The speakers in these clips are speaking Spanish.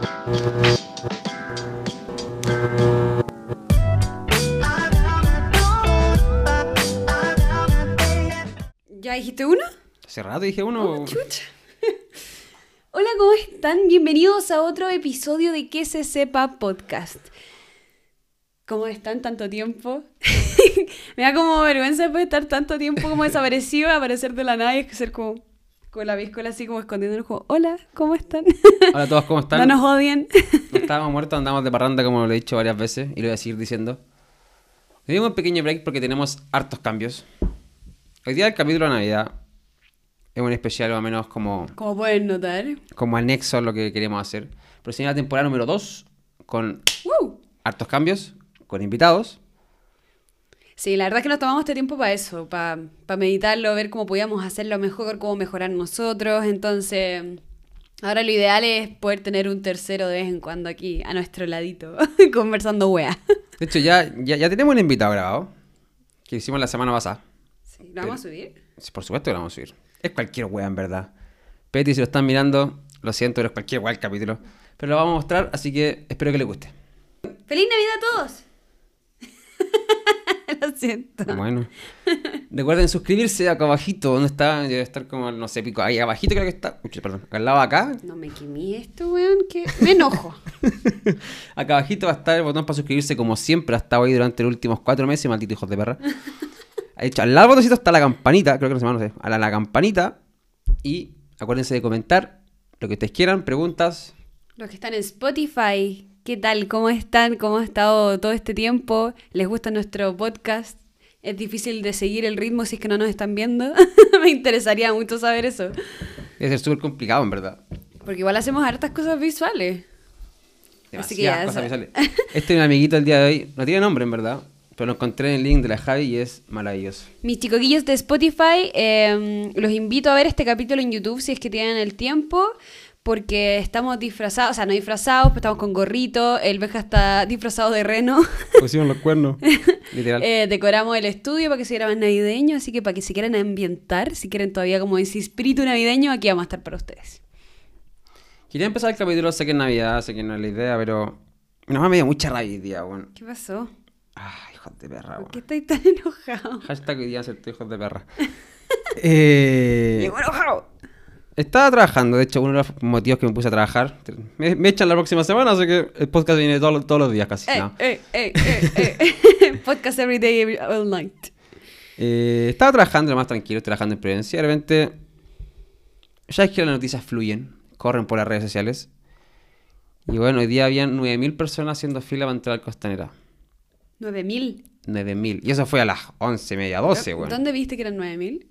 ¿Ya dijiste uno? Hace rato dije uno. Oh, chucha. Hola, ¿cómo están? Bienvenidos a otro episodio de Que se sepa podcast. ¿Cómo están tanto tiempo? Me da como vergüenza después de estar tanto tiempo como desaparecido, aparecer de la nada y ser como con la viscola así como escondiendo como, hola, ¿cómo están? Hola a todos, ¿cómo están? No nos odien. No estábamos muertos, andamos de parranda como lo he dicho varias veces y lo voy a seguir diciendo. Hoy dimos un pequeño break porque tenemos hartos cambios. Hoy día el capítulo de Navidad es un especial más o menos como, Como pueden notar. como anexo a lo que queremos hacer. Pero sería la temporada número 2 con ¡Woo! hartos cambios, con invitados. Sí, la verdad es que nos tomamos este tiempo para eso, para meditarlo, ver cómo podíamos hacerlo mejor, cómo mejorar nosotros. Entonces, ahora lo ideal es poder tener un tercero de vez en cuando aquí, a nuestro ladito, conversando wea. De hecho, ya, ya, ya tenemos un invitado grabado que hicimos la semana pasada. Sí, ¿Lo vamos a subir? Sí, Por supuesto que lo vamos a subir. Es cualquier wea, en verdad. Petty, si lo están mirando, lo siento, pero es cualquier wea el capítulo. Pero lo vamos a mostrar, así que espero que les guste. ¡Feliz Navidad a todos! Lo siento. Bueno. Recuerden suscribirse acá abajito, donde está, debe estar como, no sé, pico, ahí abajito creo que está. Uy, perdón, acá al lado acá. No me quemé esto, weón, que me enojo. Acá abajito va a estar el botón para suscribirse, como siempre ha estado ahí durante los últimos cuatro meses, maldito hijos de perra. Ha dicho, al lado del botoncito está la campanita, creo que no se llama, no sé, a la, la campanita. Y acuérdense de comentar lo que ustedes quieran, preguntas. Los que están en Spotify, ¿qué tal? ¿Cómo están? ¿Cómo ha estado todo este tiempo? ¿Les gusta nuestro podcast? Es difícil de seguir el ritmo si es que no nos están viendo. Me interesaría mucho saber eso. Debe ser súper complicado, en verdad. Porque igual hacemos hartas cosas visuales. Así que ya, cosas visuales. Este es un amiguito el día de hoy. No tiene nombre, en verdad. Pero lo encontré en el link de la Javi y es maravilloso. Mis chicoquillos de Spotify, eh, los invito a ver este capítulo en YouTube si es que tienen el tiempo. Porque estamos disfrazados, o sea, no disfrazados, pero estamos con gorrito. El Beja está disfrazado de reno. Pusieron los cuernos. Literal. Eh, decoramos el estudio para que se graba navideño, así que para que se quieran ambientar, si quieren todavía como ese espíritu navideño, aquí vamos a estar para ustedes. Quería empezar el capítulo, sé que es Navidad, sé que no es la idea, pero... No me dio mucha rabia hoy día, weón. ¿Qué pasó? Ay, hijos de perra, ¿Por weón. qué estáis tan enojado? Hashtag hoy día ser hijos de perra. eh, enojado. Estaba trabajando, de hecho, uno de los motivos que me puse a trabajar. Me, me echan la próxima semana, así que el podcast viene todos todos los días casi. Ey, no. ey, ey. Podcast every day, every, all night. Eh, estaba trabajando lo más tranquilo, trabajando en Providencia. y De repente, ya es que las noticias fluyen, corren por las redes sociales. Y bueno, hoy día habían 9.000 personas haciendo fila para entrar al Costanera. 9000. 9.000. Y eso fue a las 11, media, 12, weón. ¿Dónde viste que eran 9000?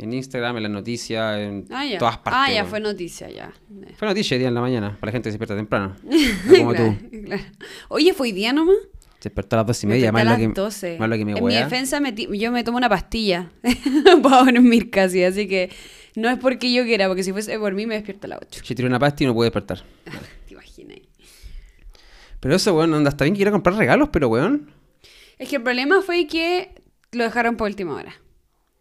En Instagram, en las noticias, en Ah, todas partes. ah, ya fue noticia, ya. Fue noticia hoy día en la mañana, para la gente que se despierta temprano. No como Claro, tú. claro. Oye, ¿fue hoy día nomás? Se despertó a las 12 y Me media, más lo, que, las 12. más lo que me En mi defensa me yo me tomo una pastilla para dormir casi, así que no es porque yo quiera, porque si fuese por mí me despierto a las 8. Si tiré una pasta y no pude despertar. Te imaginas. Pero eso, weón, anda, está bien que ir a comprar regalos, pero weón. Es que el problema fue que lo dejaron por última hora.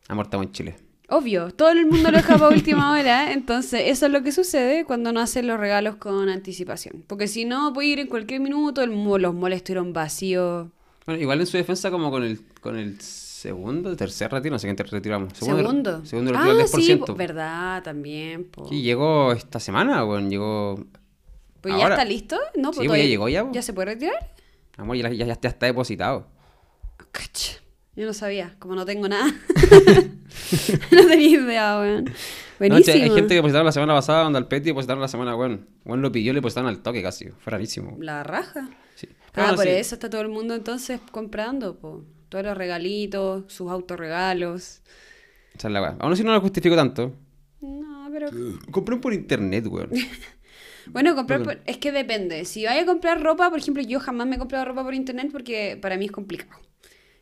Estamos en Chile. Obvio, todo el mundo lo deja para última hora, entonces eso es lo que sucede cuando no hacen los regalos con anticipación. Porque si no, puede ir en cualquier minuto, el los moles estuvieron vacíos. Bueno, igual en su defensa, como con el, con el segundo, tercer retiro, no sé qué retiramos. Segundo. Segundo retiro ah, del sí, 10%. po- verdad, también. po. Sí, llegó esta semana, weón, llegó... Pues ya está listo, ¿no? Sí, Pues pues, ya llegó ya, po. ¿Ya se puede retirar? Amor, ya, ya, ya está depositado. Cach. Yo no sabía, como no tengo nada. no tenía idea, weón. No, Buenísimo. che, hay gente que depositaron la semana pasada, donde al Peti depositaron la semana, weón. Weón lo pidió y le depositaron al toque casi. Fue rarísimo. La raja. Sí. Pero Ah, bueno, por sí. eso está todo el mundo entonces comprando, po. Todos los regalitos, sus autorregalos. Esa es la weá. Aún así no lo justifico tanto. No, pero... Compré por internet, weón. Bueno, comprar por- es que depende. Si vaya a comprar ropa, por ejemplo, yo jamás me he comprado ropa por internet porque para mí es complicado.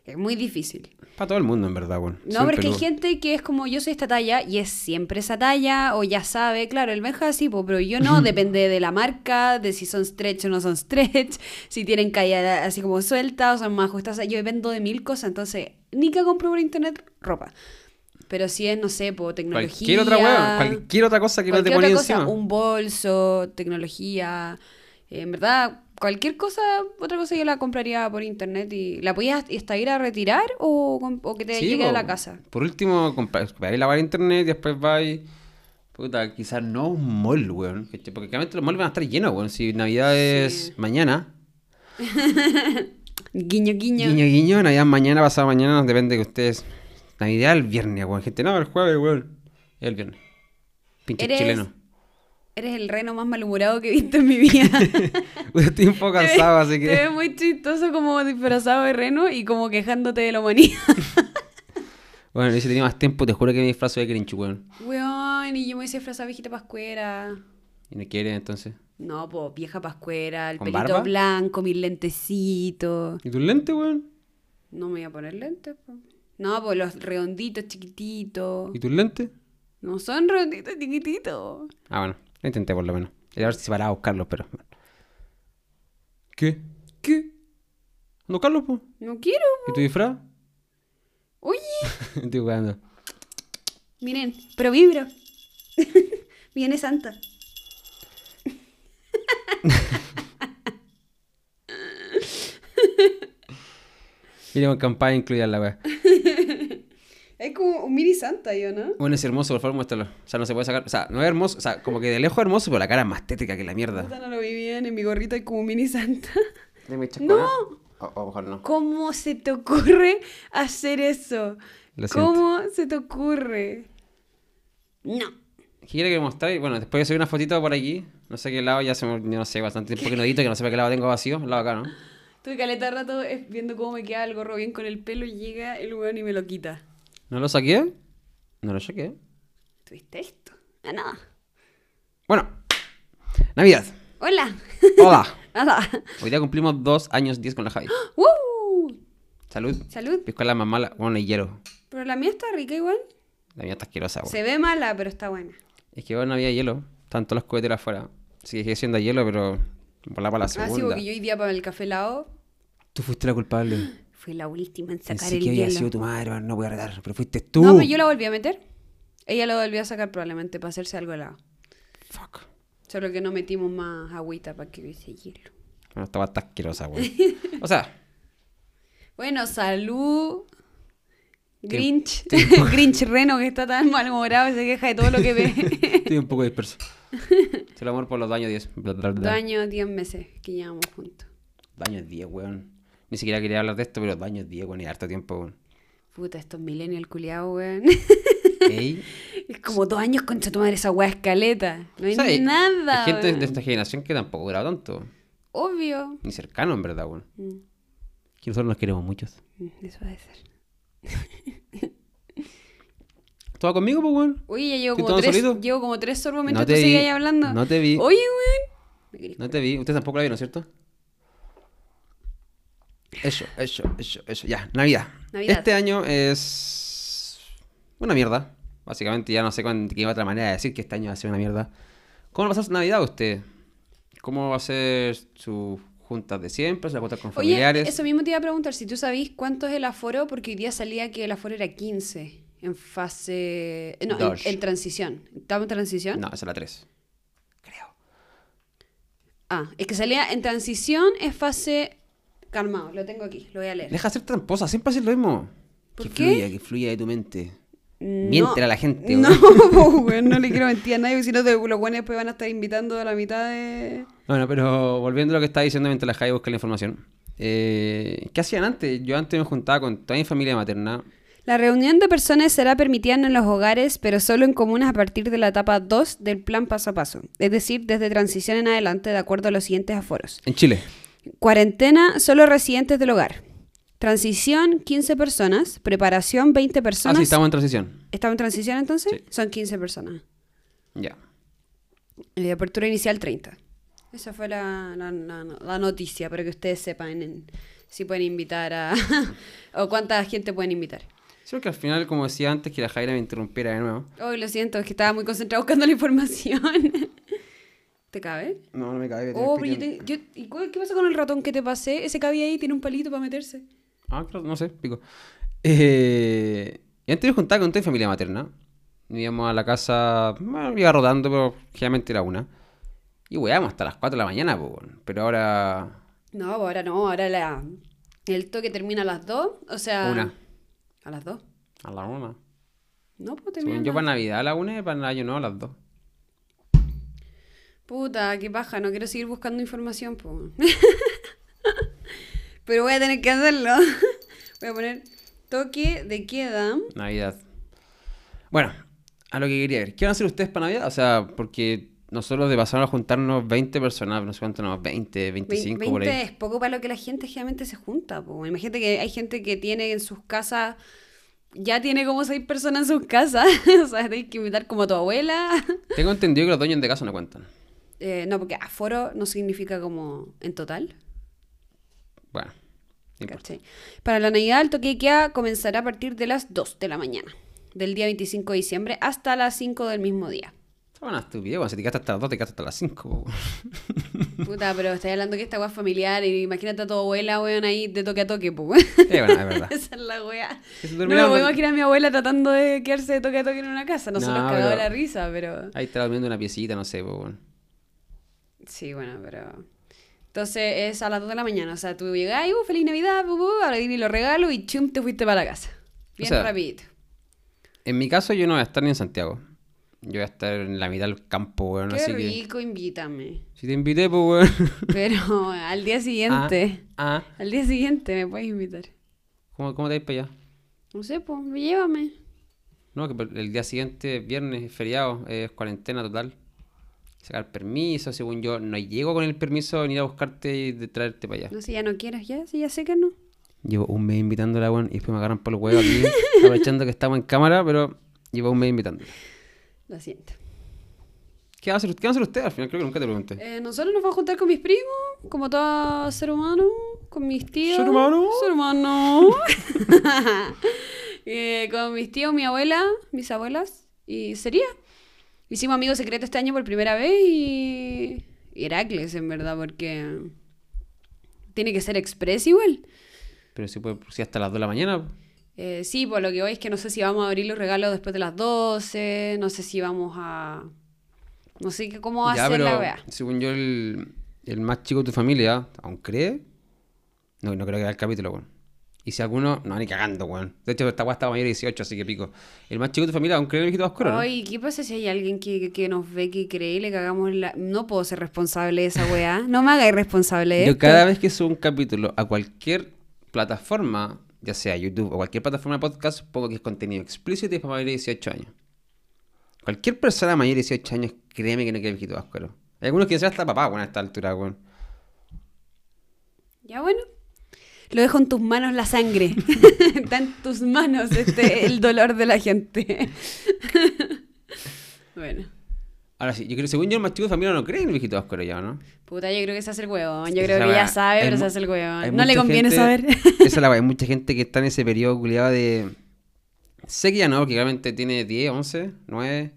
Es muy difícil. Para todo el mundo, en verdad, weón. No, Siempre porque hay gente que es como yo soy esta talla y es siempre esa talla o ya sabe, claro, el Benja sí, pero yo no, depende de la marca, de si son stretch o no son stretch, si tienen caída así como suelta o son más ajustadas. Yo vendo de mil cosas, entonces ni que compro por internet ropa. Pero si es, no sé, po, tecnología. Cualquier otra weón, cualquier otra cosa que no te otra cosa, encima. un bolso, tecnología, eh, en verdad, cualquier cosa, otra cosa yo la compraría por internet y la podías hasta ir a retirar o, o que te Sí, llegue a la casa. Por último, comprar, comprar la internet y después vais. Puta, quizás no un mall, weón. Porque claramente los malls van a estar llenos, weón. Si Navidad es mañana, Guiño, guiño. guiño, guiño, Navidad mañana, pasado mañana, depende de ustedes. Navidad el viernes, weón. Gente, no, el jueves, weón. Es el viernes. Pinche chileno. Eres el reno más malhumorado que he visto en mi vida. Estoy un poco cansado, así Te que. ves muy chistoso como disfrazado de reno y como quejándote de la humanidad. Bueno, y si tenía más tiempo, te juro que me disfrazo de Grinch, weón. Weón, y yo me hice disfrazada viejita pascuera. Y no quiere, entonces. No, pues vieja pascuera, el ¿Con pelito barba? blanco, mis lentecitos. ¿Y tus lentes, weón? No me voy a poner lentes, po. No, pues los redonditos chiquititos. ¿Y tus lentes? No son redonditos chiquititos. Ah, bueno, lo intenté por lo menos. Era a ver si paraba a buscarlos, pero. ¿Qué? ¿Qué? ¿No buscarlos, po? No quiero. ¿Y tu disfraz? Oye, Estoy jugando. miren, pero vibro. Viene Santa. Mira, con campaña incluida en la wea. Es como un mini Santa, yo, ¿no? Bueno, es hermoso, por favor, muéstralo. O sea, no se puede sacar. O sea, no es hermoso. O sea, como que de lejos es hermoso, pero la cara es más tétrica que la mierda. Puta, no lo vi bien. En mi gorrito hay como un mini Santa. ¿Le me No. O, o mejor no. ¿Cómo se te ocurre hacer eso? Lo siento. ¿Cómo se te ocurre? No. Quiere que mostrar. Bueno, después de subir una fotito por aquí. No sé qué lado, ya se me. yo No sé, bastante tiempo que no edito, que no sé para qué lado tengo vacío. El lado acá, ¿no? Tuve caleta rato eh, viendo cómo me queda el gorro bien con el pelo y llega el weón y me lo quita. ¿No lo saqué? No lo saqué. ¿Tuviste esto? Ah, nada. Bueno, Navidad. Hola. Hola. Nada. Hoy día cumplimos dos años 10 con la Javi. ¡Woo! Salud. Salud. Piscola más mala. Bueno, y hielo. Pero la mía está rica igual. La mía está asquerosa, weón. Se ve mala, pero está buena. Es que bueno, no había hielo. Estaban todos los coheteros afuera. Sigue siendo hielo, pero por la la Ah, sí, segunda. porque yo hoy día para el café helado Tú fuiste la culpable. fui la última en sacar Pensé el que había hielo. sido tu madre, no voy a retar. Pero fuiste tú. No, pero yo la volví a meter. Ella lo volvió a sacar probablemente para hacerse algo helado. Fuck. Solo que no metimos más agüita para que hubiese hielo. Bueno, estaba tan asquerosa, weón. O sea, Bueno, salud. Grinch. Grinch Reno que está tan malhumorado y se queja de todo lo que ve. estoy un poco disperso. Se lo amor por los daños 10. Bla, bla, bla. Daño 10 meses que llevamos juntos. Daños 10, weón. Ni siquiera quería hablar de esto, pero daños 10, weón. Y harto tiempo, weón. Puta, estos millennial culiados, weón. Ey. Es como dos años contra tu madre esa weá escaleta. No hay O sea, hay- nada. Hay gente weón. de esta generación que tampoco ha durado tanto. Obvio. Ni cercano, en verdad, weón. Mm, Que nosotros nos queremos muchos. mm, Eso debe ser. ¿Todo conmigo, pues, weón? Oye, ya llevo ¿Estoy como, tres, solito? llevo como tres sorbos mientras No tú te vi, seguías ahí hablando. no te vi. Oye, weón. No te vi. Ustedes tampoco la vieron, ¿cierto? Eso, eso, eso, eso. Ya, Navidad. Navidad. Este año es una mierda. Básicamente ya no sé qué otra manera de decir que este año va a ser una mierda. ¿Cómo va a pasar su Navidad usted? ¿Cómo va a ser sus juntas de siempre? ¿Se va con Oye, familiares? eso mismo te iba a preguntar, si tú sabís cuánto es el aforo, porque hoy día salía que el aforo era 15 en fase... No, en, Dos. en transición. ¿Estamos en transición? No, esa es la 3. Creo. Ah, es que salía en transición es fase... Calmado, lo tengo aquí, lo voy a leer. Deja de ser tramposa, siempre haces lo mismo. ¿Por que qué? fluya, que fluya de tu mente. No. Miéntele a la gente, No, weón, no le quiero mentir a nadie, porque si no, te- los buenos después van a estar invitando a la mitad de... Bueno, pero volviendo a lo que estaba diciendo mientras la Jai busca la información. Eh, ¿Qué hacían antes? Yo antes me juntaba con toda mi familia materna. La reunión de personas será permitida en los hogares, pero solo en comunas a partir de la etapa 2 del plan paso a paso, es decir, desde transición en adelante, de acuerdo a los siguientes aforos. En Chile. Cuarentena, solo residentes del hogar. Transición, 15 personas. Preparación, 20 Ah, personas. sí, estamos en transición. ¿Estamos en transición entonces? Sí. Son 15 personas. Ya. Eh, apertura inicial, 30. Esa fue la, la- la- la noticia, para que ustedes sepan en- si pueden invitar a... o cuánta gente pueden invitar. Solo que al final, como decía antes, que la Jaira me interrumpiera de nuevo. Hoy lo siento, es que estaba muy concentrado buscando la información. ¿Te cabe? No, no me cabe. Oh, pero yo te- yo- ¿y cuál- qué pasa con el ratón que te pasé? Ese cabía ahí tiene un palito para meterse. Ah, claro, no sé, pico. Eh, Y antes juntaba con toda mi familia materna. Íbamos a la casa, bueno, iba rotando, pero generalmente era una. Y weábamos hasta las 4 de la mañana, pero ahora No, pues ahora no, ahora la, el toque termina a las 2, o sea... Una. ¿A las 2? a la una. No, pues termina Según yo para Navidad a la una y para el año nuevo a las dos. Puta, qué paja, no quiero seguir buscando información, pues. Pero voy a tener que hacerlo. Voy a poner toque de queda. Navidad. Bueno, a lo que quería ver. ¿Qué van a hacer ustedes para Navidad? O sea, porque nosotros de pasar a juntarnos 20 personas, no sé cuánto, no, 20, 25 Vein- por 20 ahí. es poco para lo que la gente generalmente se junta. Po. Imagínate que hay gente que tiene en sus casas, ya tiene como seis personas en sus casas. o sea, tienes que invitar como a tu abuela. Tengo entendido que los dueños de casa no cuentan. Eh, no, porque aforo no significa como en total. Bueno, no. Para la Navidad, el toque de queda comenzará a partir de las 2 de la mañana, del día 25 de diciembre hasta las 5 del mismo día. Está una estupidez, bueno, si te quedaste hasta las 2, te quedaste hasta las 5. Puta, pero estoy hablando que esta weá es familiar y imagínate a tu abuela, weón, ahí de toque a toque, pues. Eh, bueno, es verdad. Esa es la weá. Se No me puedo imaginar a mi abuela tratando de quedarse de toque a toque en una casa. Nosotros No, cagados de pero- la risa, pero. Ahí está durmiendo una piecita, no sé, pues, bueno. Sí, bueno, pero. Entonces es a las 2 de la mañana. O sea, tú llegás y, uh, feliz Navidad, bu, bu, ahora vienen los regalos y chum, te fuiste para la casa. Bien sea, rapidito. En mi caso, yo no voy a estar ni en Santiago. Yo voy a estar en la mitad del campo, weón. Qué así que. rico, invítame. Si te invité, pues, weón. Pero al día siguiente. Ah, ah. Al día siguiente me puedes invitar. ¿Cómo, ¿Cómo te vais para allá? No sé, pues, llévame. No, que el día siguiente, viernes, es feriado, es cuarentena total. Sacar permiso, según yo, no llego con el permiso de venir a buscarte y de traerte para allá. No sé, ya no quieras, ya, sí, ya sé que no. Llevo un mes invitándola, weón, y después me agarran por el huevo aquí, aprovechando que estamos en cámara, pero llevo un mes invitándola. Lo siento. ¿Qué va a hacer, qué va a hacer usted? Al final creo que nunca te pregunté. Eh, nosotros nos vamos a juntar con mis primos, como todo ser humano, con mis tíos. ¿Ser humano? Ser humano. Eh, con mis tíos, mi abuela, mis abuelas, y sería. Hicimos amigos secretos este año por primera vez y. Heracles, en verdad, porque. Tiene que ser express igual. Pero si puede, si hasta las 2 de la mañana. Eh, sí, por lo que voy es que no sé si vamos a abrir los regalos después de las 12, no sé si vamos a... No sé qué- cómo va a ser la wea. según yo, el, el más chico de tu familia, ¿aún cree? No, no creo que vea el capítulo, weón. Y si alguno, no, ni cagando, weón. De hecho, esta weá estaba mayor de 18, así que pico. El más chico de tu familia, ¿aún cree en el viejito oscuro, no? Ay, ¿qué pasa si hay alguien que, que nos ve que cree y le cagamos la... No puedo ser responsable de esa weá. No me haga irresponsable de Yo esto. cada vez que subo un capítulo a cualquier plataforma, ya sea YouTube o cualquier plataforma de podcast, pongo que es contenido explícito y es para mayores de 18 años. Cualquier persona mayor de 18 años, créeme que no quiere el viejito oscuro. Hay algunos que dicen hasta papá, weón, a esta altura, weón. Ya bueno. Lo dejo en tus manos la sangre. Está en tus manos este, el dolor de la gente. bueno. Ahora sí, yo creo, según yo, el más chico de familia no cree en el viejito oscuro ya, ¿no? Puta, yo creo que se hace el huevón. Yo creo que ya sabe, pero se hace el huevón. No le conviene gente- saber. Esa es la hay mucha gente que está en ese periodo culiado de... Sé que ya no, porque realmente tiene 10, 11, 9...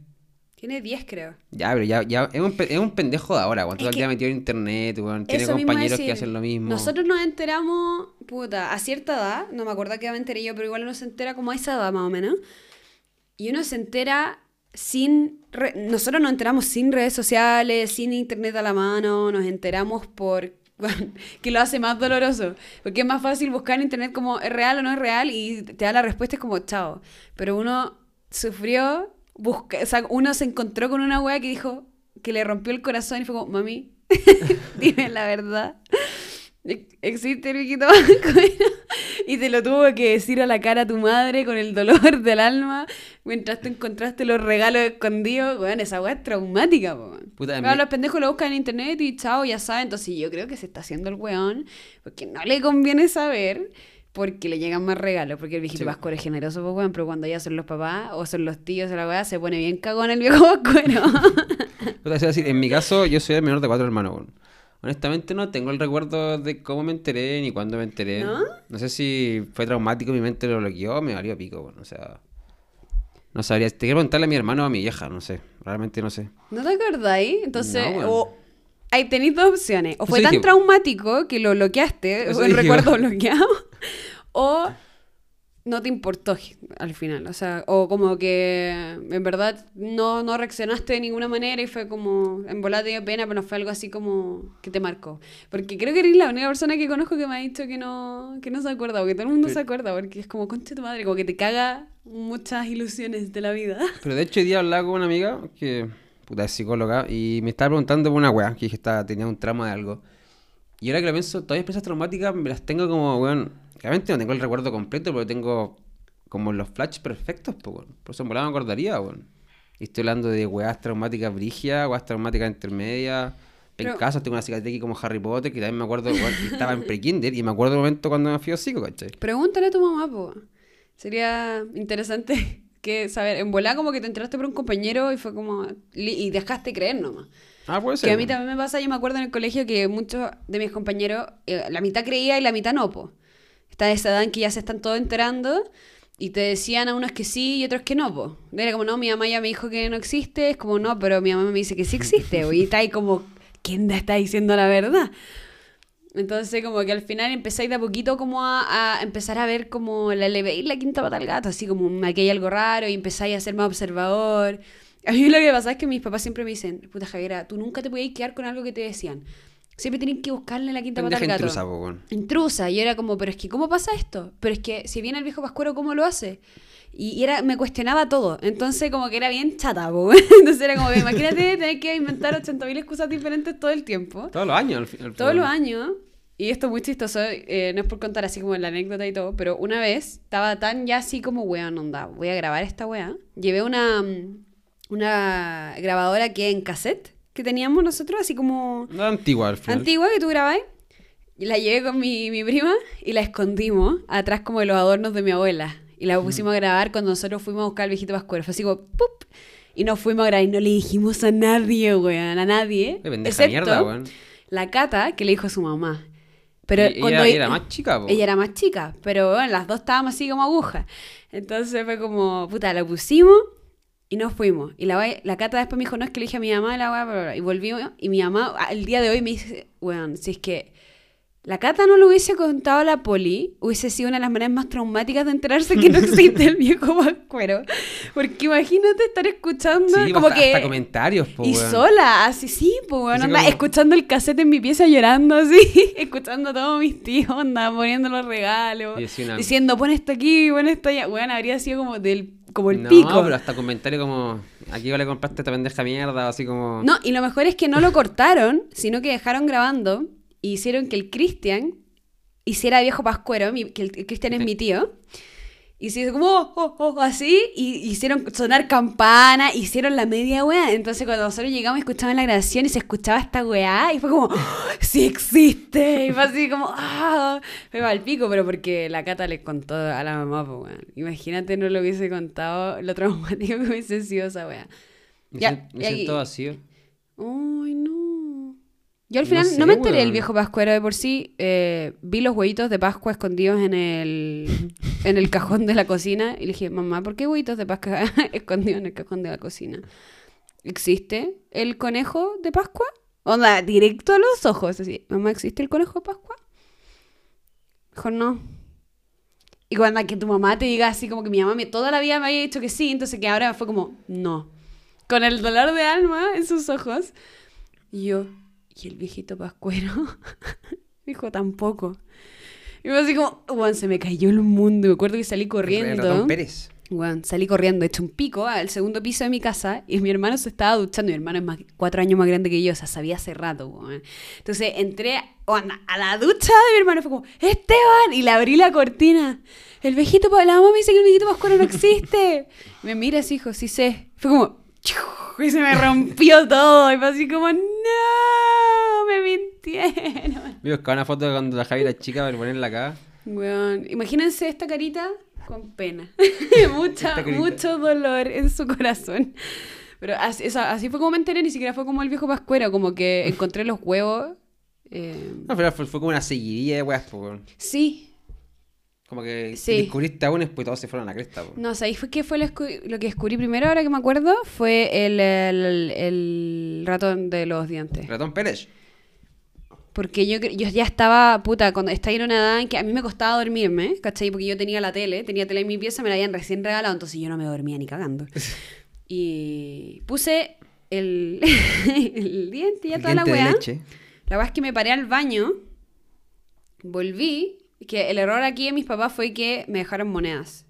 Tiene 10, creo. Ya, pero ya, ya es, un, es un pendejo de ahora, weón. Todo el día que- metido en internet, weón. Tiene compañeros que decir, hacen lo mismo. Nosotros nos enteramos, puta, a cierta edad, no me acuerdo qué edad me enteré yo, pero igual uno se entera como a esa edad más o menos. Y uno se entera sin... re- Nosotros nos enteramos sin redes sociales, sin internet a la mano, nos enteramos por... que lo hace más doloroso. Porque es más fácil buscar en internet como es real o no es real y te da la respuesta es como chao. Pero uno sufrió, busca, o sea, uno se encontró con una wea que dijo que le rompió el corazón y fue como, mami, dime la verdad. Ex- Existe el viejito. Y te lo tuvo que decir a la cara a tu madre con el dolor del alma. Mientras tú encontraste los regalos escondidos. Weón, esa weá es traumática, po. Puta, Claro, los pendejos lo buscan en internet y chao, ya saben. Entonces yo creo que se está haciendo el weón. Porque no le conviene saber. Porque le llegan más regalos. Porque el viejito Sí. vascuero es generoso, pues weón. Pero cuando ya son los papás o son los tíos de la weá, se pone bien cagón el viejo vascuero. En mi caso, yo soy el menor de cuatro hermanos, weón. Honestamente no tengo el recuerdo de cómo me enteré ni cuándo me enteré. ¿No? sé si fue traumático, mi mente lo bloqueó, me valió pico, weón. O sea... No sabría. Te quiero preguntarle a mi hermano o a mi vieja, no sé. Realmente no sé. ¿No te acordáis? Entonces, No, o ahí tenéis dos opciones. O Eso fue tan traumático que lo bloqueaste, Eso o el recuerdo bloqueado, o no te importó al final. O sea, o como que en verdad no, no reaccionaste de ninguna manera y fue como, en volada te dio pena, pero no fue algo así como que te marcó. Porque creo que eres la única persona que conozco que me ha dicho que no, que no se acuerda, porque todo el mundo Sí. se acuerda, porque es como, concha tu madre, como que te caga muchas ilusiones de la vida. Pero de hecho, hoy día hablaba con una amiga que, puta, es psicóloga, y me estaba preguntando por una weá, que dije estaba, tenía un trauma de algo. Y ahora que lo pienso, todas las experiencias traumáticas me las tengo como, weón, realmente no tengo el recuerdo completo, pero tengo como los flashes perfectos, pues, weón. Por eso en volada me acordaría, weón. Y estoy hablando de weas traumáticas brigias, weas traumáticas intermedias. En caso tengo una cicatriz aquí como Harry Potter, que también me acuerdo, weón, que estaba en pre-kinder, y me acuerdo del momento cuando me fui a psico, ¿cachai? Pregúntale a tu mamá, po. Sería interesante que saber, en como que te enteraste por un compañero y fue como, y dejaste creer nomás. Ah, puede ser. Que a mí también me pasa, yo me acuerdo en el colegio que muchos de mis compañeros, eh, la mitad creía y la mitad no, po. Está esa edad en que ya se están todos enterando y te decían a unos que sí y otros que no, po. Era como, no, mi mamá ya me dijo que no existe, es como, no, pero mi mamá me dice que sí existe, po. y está ahí como, ¿quién te está diciendo la verdad? Entonces como que al final empezáis de a poquito como a, a empezar a ver como la veis la quinta pata al gato, así como aquí hay algo raro y empezáis a ser más observador. A mí lo que pasa es que mis papás siempre me dicen, puta Javiera, tú nunca te podías quedar con algo que te decían. Siempre tenías que buscarle la quinta pata Pendeja al gato. intrusa, po. Intrusa. Y era como, pero es que ¿cómo pasa esto? Pero es que si viene el viejo pascuero, ¿cómo lo hace? Y era, me cuestionaba todo. Entonces como que era bien chata, po. Entonces era como, imagínate tener que inventar 80.000 excusas diferentes todo el tiempo. Todos los años, al fin- al Todos final. los años, y esto es muy chistoso, eh, no es por contar así como la anécdota y todo, pero una vez estaba tan ya así como, weón, onda, voy a grabar esta weá. Llevé una, mm, una grabadora que en cassette que teníamos nosotros, así como antigua al final. antigua que tú grabáis. Y la llevé con mi, mi prima y la escondimos atrás como de los adornos de mi abuela. Y la pusimos a grabar cuando nosotros fuimos a buscar al viejito Pascuero. Fue así como, ¡pup! Y nos fuimos a grabar y no le dijimos a nadie, weón, a nadie. Qué excepto mierda, weón. la Cata que le dijo a su mamá. Pero Y cuando ella era más chica, po. ella era más chica, pero bueno, las dos estábamos así como agujas. Entonces fue como, puta, la pusimos y nos fuimos. Y la, wea- la Cata después me dijo, no, es que le dije a mi mamá, la bla". y volvimos. Y mi mamá, al día de hoy, me dice, weón, si es que la Cata no lo hubiese contado a la poli, hubiese sido una de las maneras más traumáticas de enterarse que no existe el viejo pascuero. Porque imagínate estar escuchando Sí, como hasta, que... hasta comentarios, po, Y weón. sola, así sí, pues Así anda, como- escuchando el cassette en mi pieza llorando así, escuchando a todos mis tíos, anda, poniendo los regalos, una- diciendo pon esto aquí, pon esto allá, bueno, habría sido como del, como el no, pico. pero hasta comentario como, aquí le compraste esta pendeja mierda, así como... No, y lo mejor es que no lo cortaron, sino que dejaron grabando y hicieron que el Cristian hiciera viejo pascuero, mi- que el, el Cristian es mi tío. Y se hizo como, oh, oh, oh, así, y hicieron sonar campana, hicieron la media weá. Entonces cuando nosotros llegamos y escuchaban la grabación y se escuchaba esta weá, y fue como, ¡Oh, sí existe. Y fue así como, ah, fue al pico, pero porque la Cata le contó a la mamá, pues weón. Imagínate no lo hubiese contado, lo traumático que hubiese sido esa weá. Me, Ya, me siento vacío. Ay, no. Yo al final no, sé, me enteré del viejo pascuero de por sí. eh, vi los huevitos de Pascua escondidos en el, en el cajón de la cocina. Y le dije, mamá, ¿por qué huevitos de Pascua escondidos en el cajón de la cocina? ¿Existe el conejo de Pascua? Onda, directo a los ojos. Así, mamá, ¿existe el conejo de Pascua? Dijo, no. Y cuando que tu mamá te diga así como que mi mamá me, toda la vida me había dicho que sí, entonces que ahora fue como, no. Con el dolor de alma en sus ojos. Y yo, ¿y el viejito pascuero? Dijo, tampoco. Y fue así como, bueno, se me cayó el mundo. Me acuerdo que salí corriendo. ratón Pérez. Salí corriendo, hecho un pico al segundo piso de mi casa y mi hermano se estaba duchando. Mi hermano es más, cuatro años más grande que yo, o sea, sabía hace rato. weón. Entonces entré onda, a la ducha de mi hermano, fue como, ¡Esteban! Y le abrí la cortina. El viejito, la mamá me dice que el viejito pascuero no existe. Me mira así, hijo, sí sé. Fue como. Y se me rompió todo. Y fue así como, ¡No! Me mintieron. Me buscaba una foto de cuando la Javi era chica para ponerla acá. Weón, imagínense esta carita con pena. Mucha, mucho dolor en su corazón. Pero así, así fue como me enteré, ni siquiera fue como el viejo pascuero, como que encontré los huevos. eh, No, pero fue, fue como una seguidilla de weón. sí, Como que Sí. descubriste a y después todos se fueron a la cresta, po. no, ¿sabéis fue qué fue lo, lo que descubrí primero, ahora que me acuerdo? Fue el, el- el ratón de los dientes. Ratón Pérez. Porque yo, yo ya estaba, puta, cuando estaba en una edad en que a mí me costaba dormirme, ¿cachai? Porque yo tenía la tele, tenía tele en mi pieza, me la habían recién regalado, entonces yo no me dormía ni cagando. Y puse el, el diente y ya toda la weá. La verdad es que me paré al baño, volví, que el error aquí de mis papás fue que me dejaron monedas.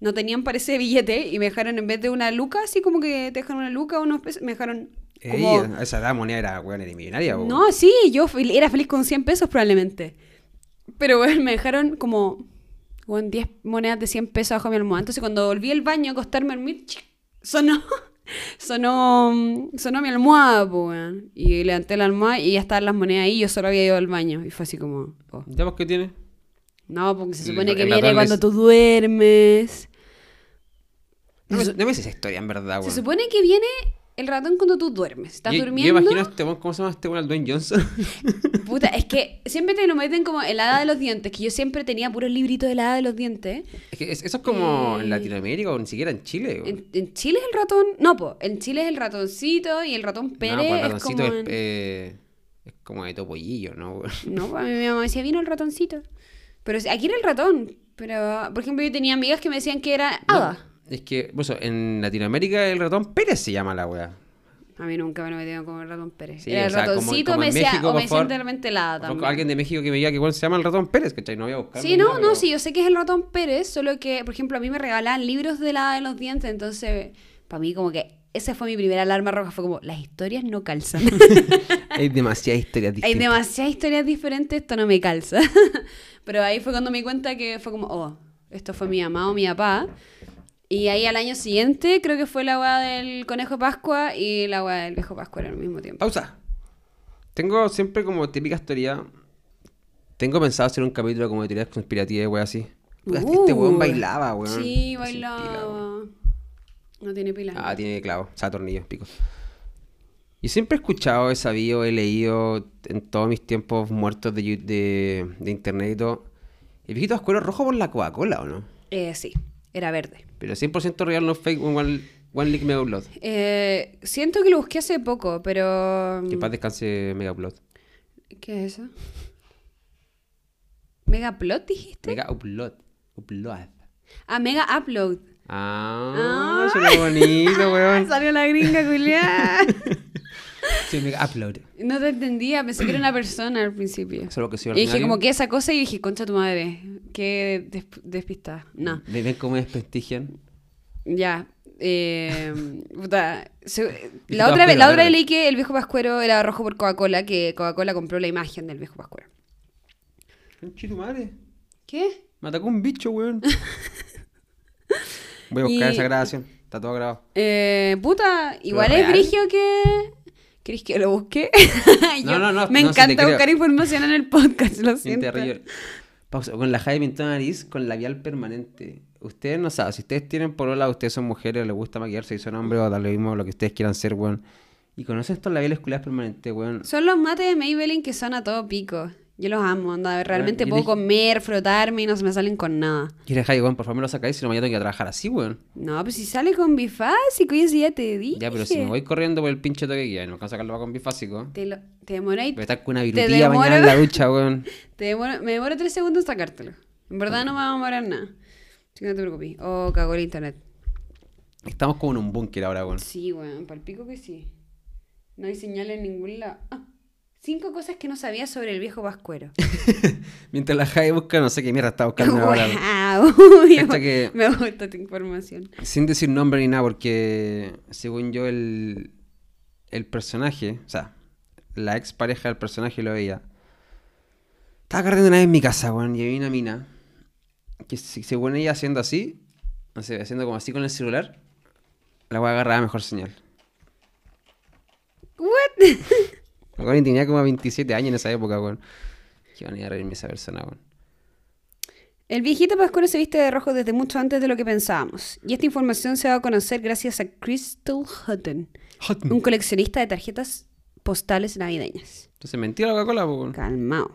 No tenían parece billete y me dejaron en vez de una luca, así como que te dejan una luca, unos pesos, me dejaron como... esa edad moneda era, weón, era millonaria, weón. No, sí, yo era feliz con 100 pesos probablemente. Pero bueno, me dejaron como bueno, 10 monedas de 100 pesos bajo mi almohada. Entonces cuando volví al baño a acostarme a dormir, sonó, sonó, sonó mi almohada, po, weón. Y levanté la almohada y ya estaban las monedas ahí. Yo solo había ido al baño. Y fue así como, oh. ¿Ya pues qué tiene? no, porque se supone que viene cuando tú duermes. No me, Se, no me dices esa historia, en verdad, se weón. supone que viene el ratón cuando tú duermes. Estás Yo- durmiendo. Yo imagino este ¿cómo se llama este weón? ¿El Dwayne Johnson? Puta, es que siempre te lo meten como el hada de los dientes, que yo siempre tenía puros libritos del hada de los dientes. Es que es- eso es como Eh. en Latinoamérica o ni siquiera en Chile. En, en Chile es el ratón, no, po, en Chile es el ratoncito y el ratón Pérez no, pues el es ratoncito como... es, en- eh, es como de topollillo, ¿no? No, pues, a mí mi mamá decía, vino el ratoncito. Pero aquí era el ratón, pero por ejemplo yo tenía amigas que me decían que era hada. Es que, por eso, en Latinoamérica el ratón Pérez se llama la weá. A mí nunca me lo metieron como el ratón Pérez. Sí, era o el sea, ratoncito, como me México, o me decían Por favor, también. alguien de México que me diga que igual se llama el ratón Pérez, ¿cachai? No voy a buscar. Sí, no, no, sí, yo sé que es el ratón Pérez, solo que, por ejemplo, a mí me regalaban libros de la hada de los dientes, entonces, para mí como que esa fue mi primera alarma roja, fue como, las historias no calzan. Hay demasiadas historias Hay distintas. demasiadas historias diferentes, esto no me calza. Pero ahí fue cuando me di cuenta que fue como, oh, esto fue mi mamá o mi papá. Y ahí al año siguiente creo que fue la weá del conejo de Pascua y la weá del viejo Pascua al mismo tiempo. Pausa. Tengo siempre como típica historia. Tengo pensado hacer un capítulo como de teorías conspirativas y weá así. Este Uh, weón bailaba, weón. Sí, bailaba. pila, weón. no tiene pila. Ah, tiene clavo, o sea, tornillos, pico. Y siempre he escuchado, he sabido, he leído en todos mis tiempos muertos de, de, de internet y todo. El viejito es rojo por la Coca-Cola, ¿o no? Eh, sí, era verde. Pero 100% real, no fake, one, one League Mega Blood. Eh, siento que lo busqué hace poco, pero... Que en paz descanse Mega Blood. ¿Qué es eso? ¿Megaplot dijiste? Mega Upload. Upload. Ah, Mega Upload. Ah, suena bonito, weón. Salió la gringa, culiá. Sí, Mega Upload. No te entendía, pensé que era una persona al principio. Eso es lo que soy Y dije como que esa cosa y dije, concha tu madre, qué des- despistada. No, ¿Ven cómo me desprestigian? ya. Eh, puta, se- la otra vez, la otra vez leí que el viejo Pascuero era rojo por Coca-Cola, que Coca-Cola compró la imagen del viejo Pascuero. Conchito madre. ¿Qué? Me atacó un bicho, weón. Voy a buscar Y- esa grabación. Está todo grabado. Eh, puta, igual es brigio que... ¿Querés que lo busque? No, no, no, Me no, encanta creo. buscar información en el podcast, lo siento. Pausa. Con la Jaime pintó la nariz con labial permanente. Ustedes no saben, si ustedes tienen lado, ustedes son mujeres, les gusta maquillarse y son hombres o da lo mismo lo que ustedes quieran ser, weón. Y conocen estos labiales culiados permanentes, weón. Son los mates de Maybelline que son a todo pico. Yo los amo, anda. Realmente y puedo dije- comer, frotarme y no se me salen con nada. Y le weón, por favor me lo sacáis, si no mañana tengo que ir a trabajar así, weón. No, pues si sale con bifásico, yo sí ya te dije. Ya, pero si me voy corriendo por el pinche toque que hay, no alcanzo a sacarlo con bifásico. Te, lo, te demoráis. Voy a estar con una virutilla mañana en la ducha, weón. Te demoro- me demoro tres segundos en sacártelo. En verdad no me va a demorar nada. Así que no te preocupes. Oh, cagó el internet. Estamos como en un búnker ahora, weón. Sí, weón, para el pico que sí. No hay señal en ningún lado. Ah, cinco cosas que no sabía sobre el viejo Pascuero. Mientras la Jaime busca, no sé qué mierda está buscando ahora. ¡Wow! Cacha que- Me gusta esta información. Sin decir nombre ni nada, porque según yo el, el personaje, o sea, la ex pareja del personaje lo veía. Estaba cargando una vez en mi casa, weón, y había una mina que se- según ella haciendo así, no sé, haciendo como así con el celular, la weá agarraba mejor señal. ¿What? Tenía como 27 años en esa época, weón. Que van a ir a reírme esa persona, weón. El viejito Pascuero se viste de rojo desde mucho antes de lo que pensábamos. Y esta información se va a conocer gracias a Crystal Hutton, un coleccionista de tarjetas postales navideñas. Entonces, mentira la Coca-Cola, weón. Calmao.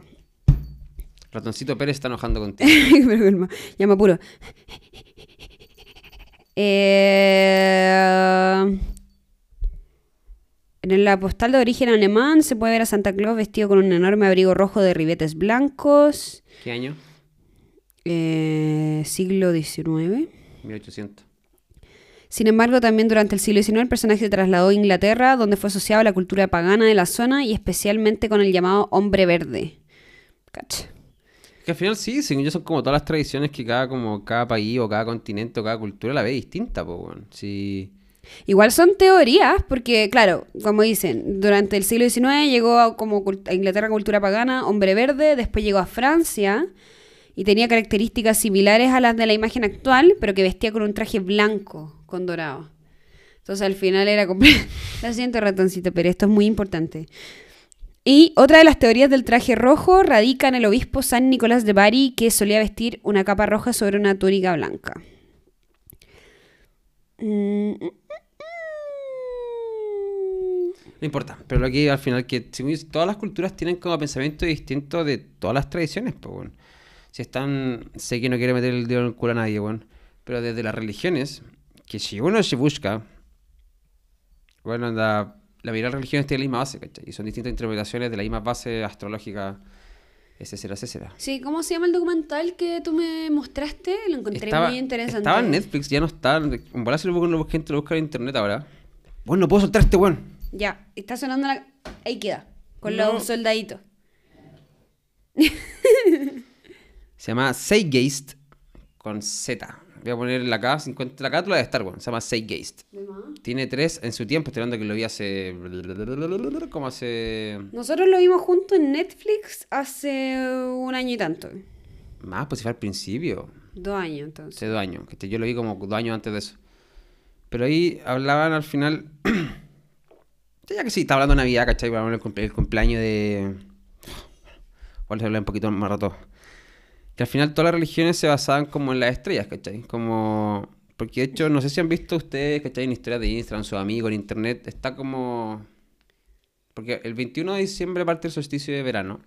Ratoncito Pérez está enojando contigo. Pero calma, ya me apuro. Eh, En la postal de origen alemán se puede ver a Santa Claus vestido con un enorme abrigo rojo de ribetes blancos. ¿Qué año? Eh, siglo XIX. 1800. Sin embargo, también durante el siglo XIX el personaje se trasladó a Inglaterra, donde fue asociado a la cultura pagana de la zona y especialmente con el llamado hombre verde. Cacha. Que al final sí, según yo son como todas las tradiciones que cada como cada país o cada continente o cada cultura la ve distinta, pues bueno. Sí. Igual son teorías, porque claro, como dicen, durante el siglo XIX llegó a, como Inglaterra cultura pagana, hombre verde, después llegó a Francia y tenía características similares a las de la imagen actual, pero que vestía con un traje blanco con dorado. Entonces al final era completo. Lo siento, ratoncito, pero esto es muy importante. Y otra de las teorías del traje rojo radica en el obispo San Nicolás de Bari, que solía vestir una capa roja sobre una túnica blanca. Mm, No importa, pero lo que al final que todas las culturas tienen como pensamiento distinto de todas las tradiciones, pues bueno. Si están, sé que no quiere meter el dedo en el culo a nadie, bueno, pero desde las religiones, que si uno se busca, bueno, la, la mayoría de las religiones tienen la misma base, ¿cachai? Y son distintas interpretaciones de la misma base astrológica, etcétera, etcétera. Sí, ¿cómo se llama el documental que tú me mostraste? Lo encontré Estaba, muy interesante. estaba en Netflix, ya no está. En bola si lo busco, lo busco, gente lo busca en internet ahora. Bueno, no puedo soltar este weón. Ya, está sonando la... Ahí queda, con No. los soldaditos. Se llama Seigeist con Z. Voy a poner la K, 50, la de Star Wars. Se llama Seigeist. Tiene tres en su tiempo, estoy hablando que lo vi hace. como hace. Nosotros lo vimos juntos en Netflix hace un año y tanto. Más, pues si fue al principio. Dos años, entonces. Hace dos años. Que yo lo vi como dos años antes de eso. Pero ahí hablaban al final. ya que sí, está hablando de Navidad, ¿cachai? Para el, cumple- el cumpleaños de. Igual se habla un poquito más rato. Que al final todas las religiones se basaban como en las estrellas, ¿cachai? Como. Porque de hecho, no sé si han visto ustedes, ¿cachai? En historias de Instagram, sus amigos, en internet, está como. Porque el 21 de diciembre parte el solsticio de verano.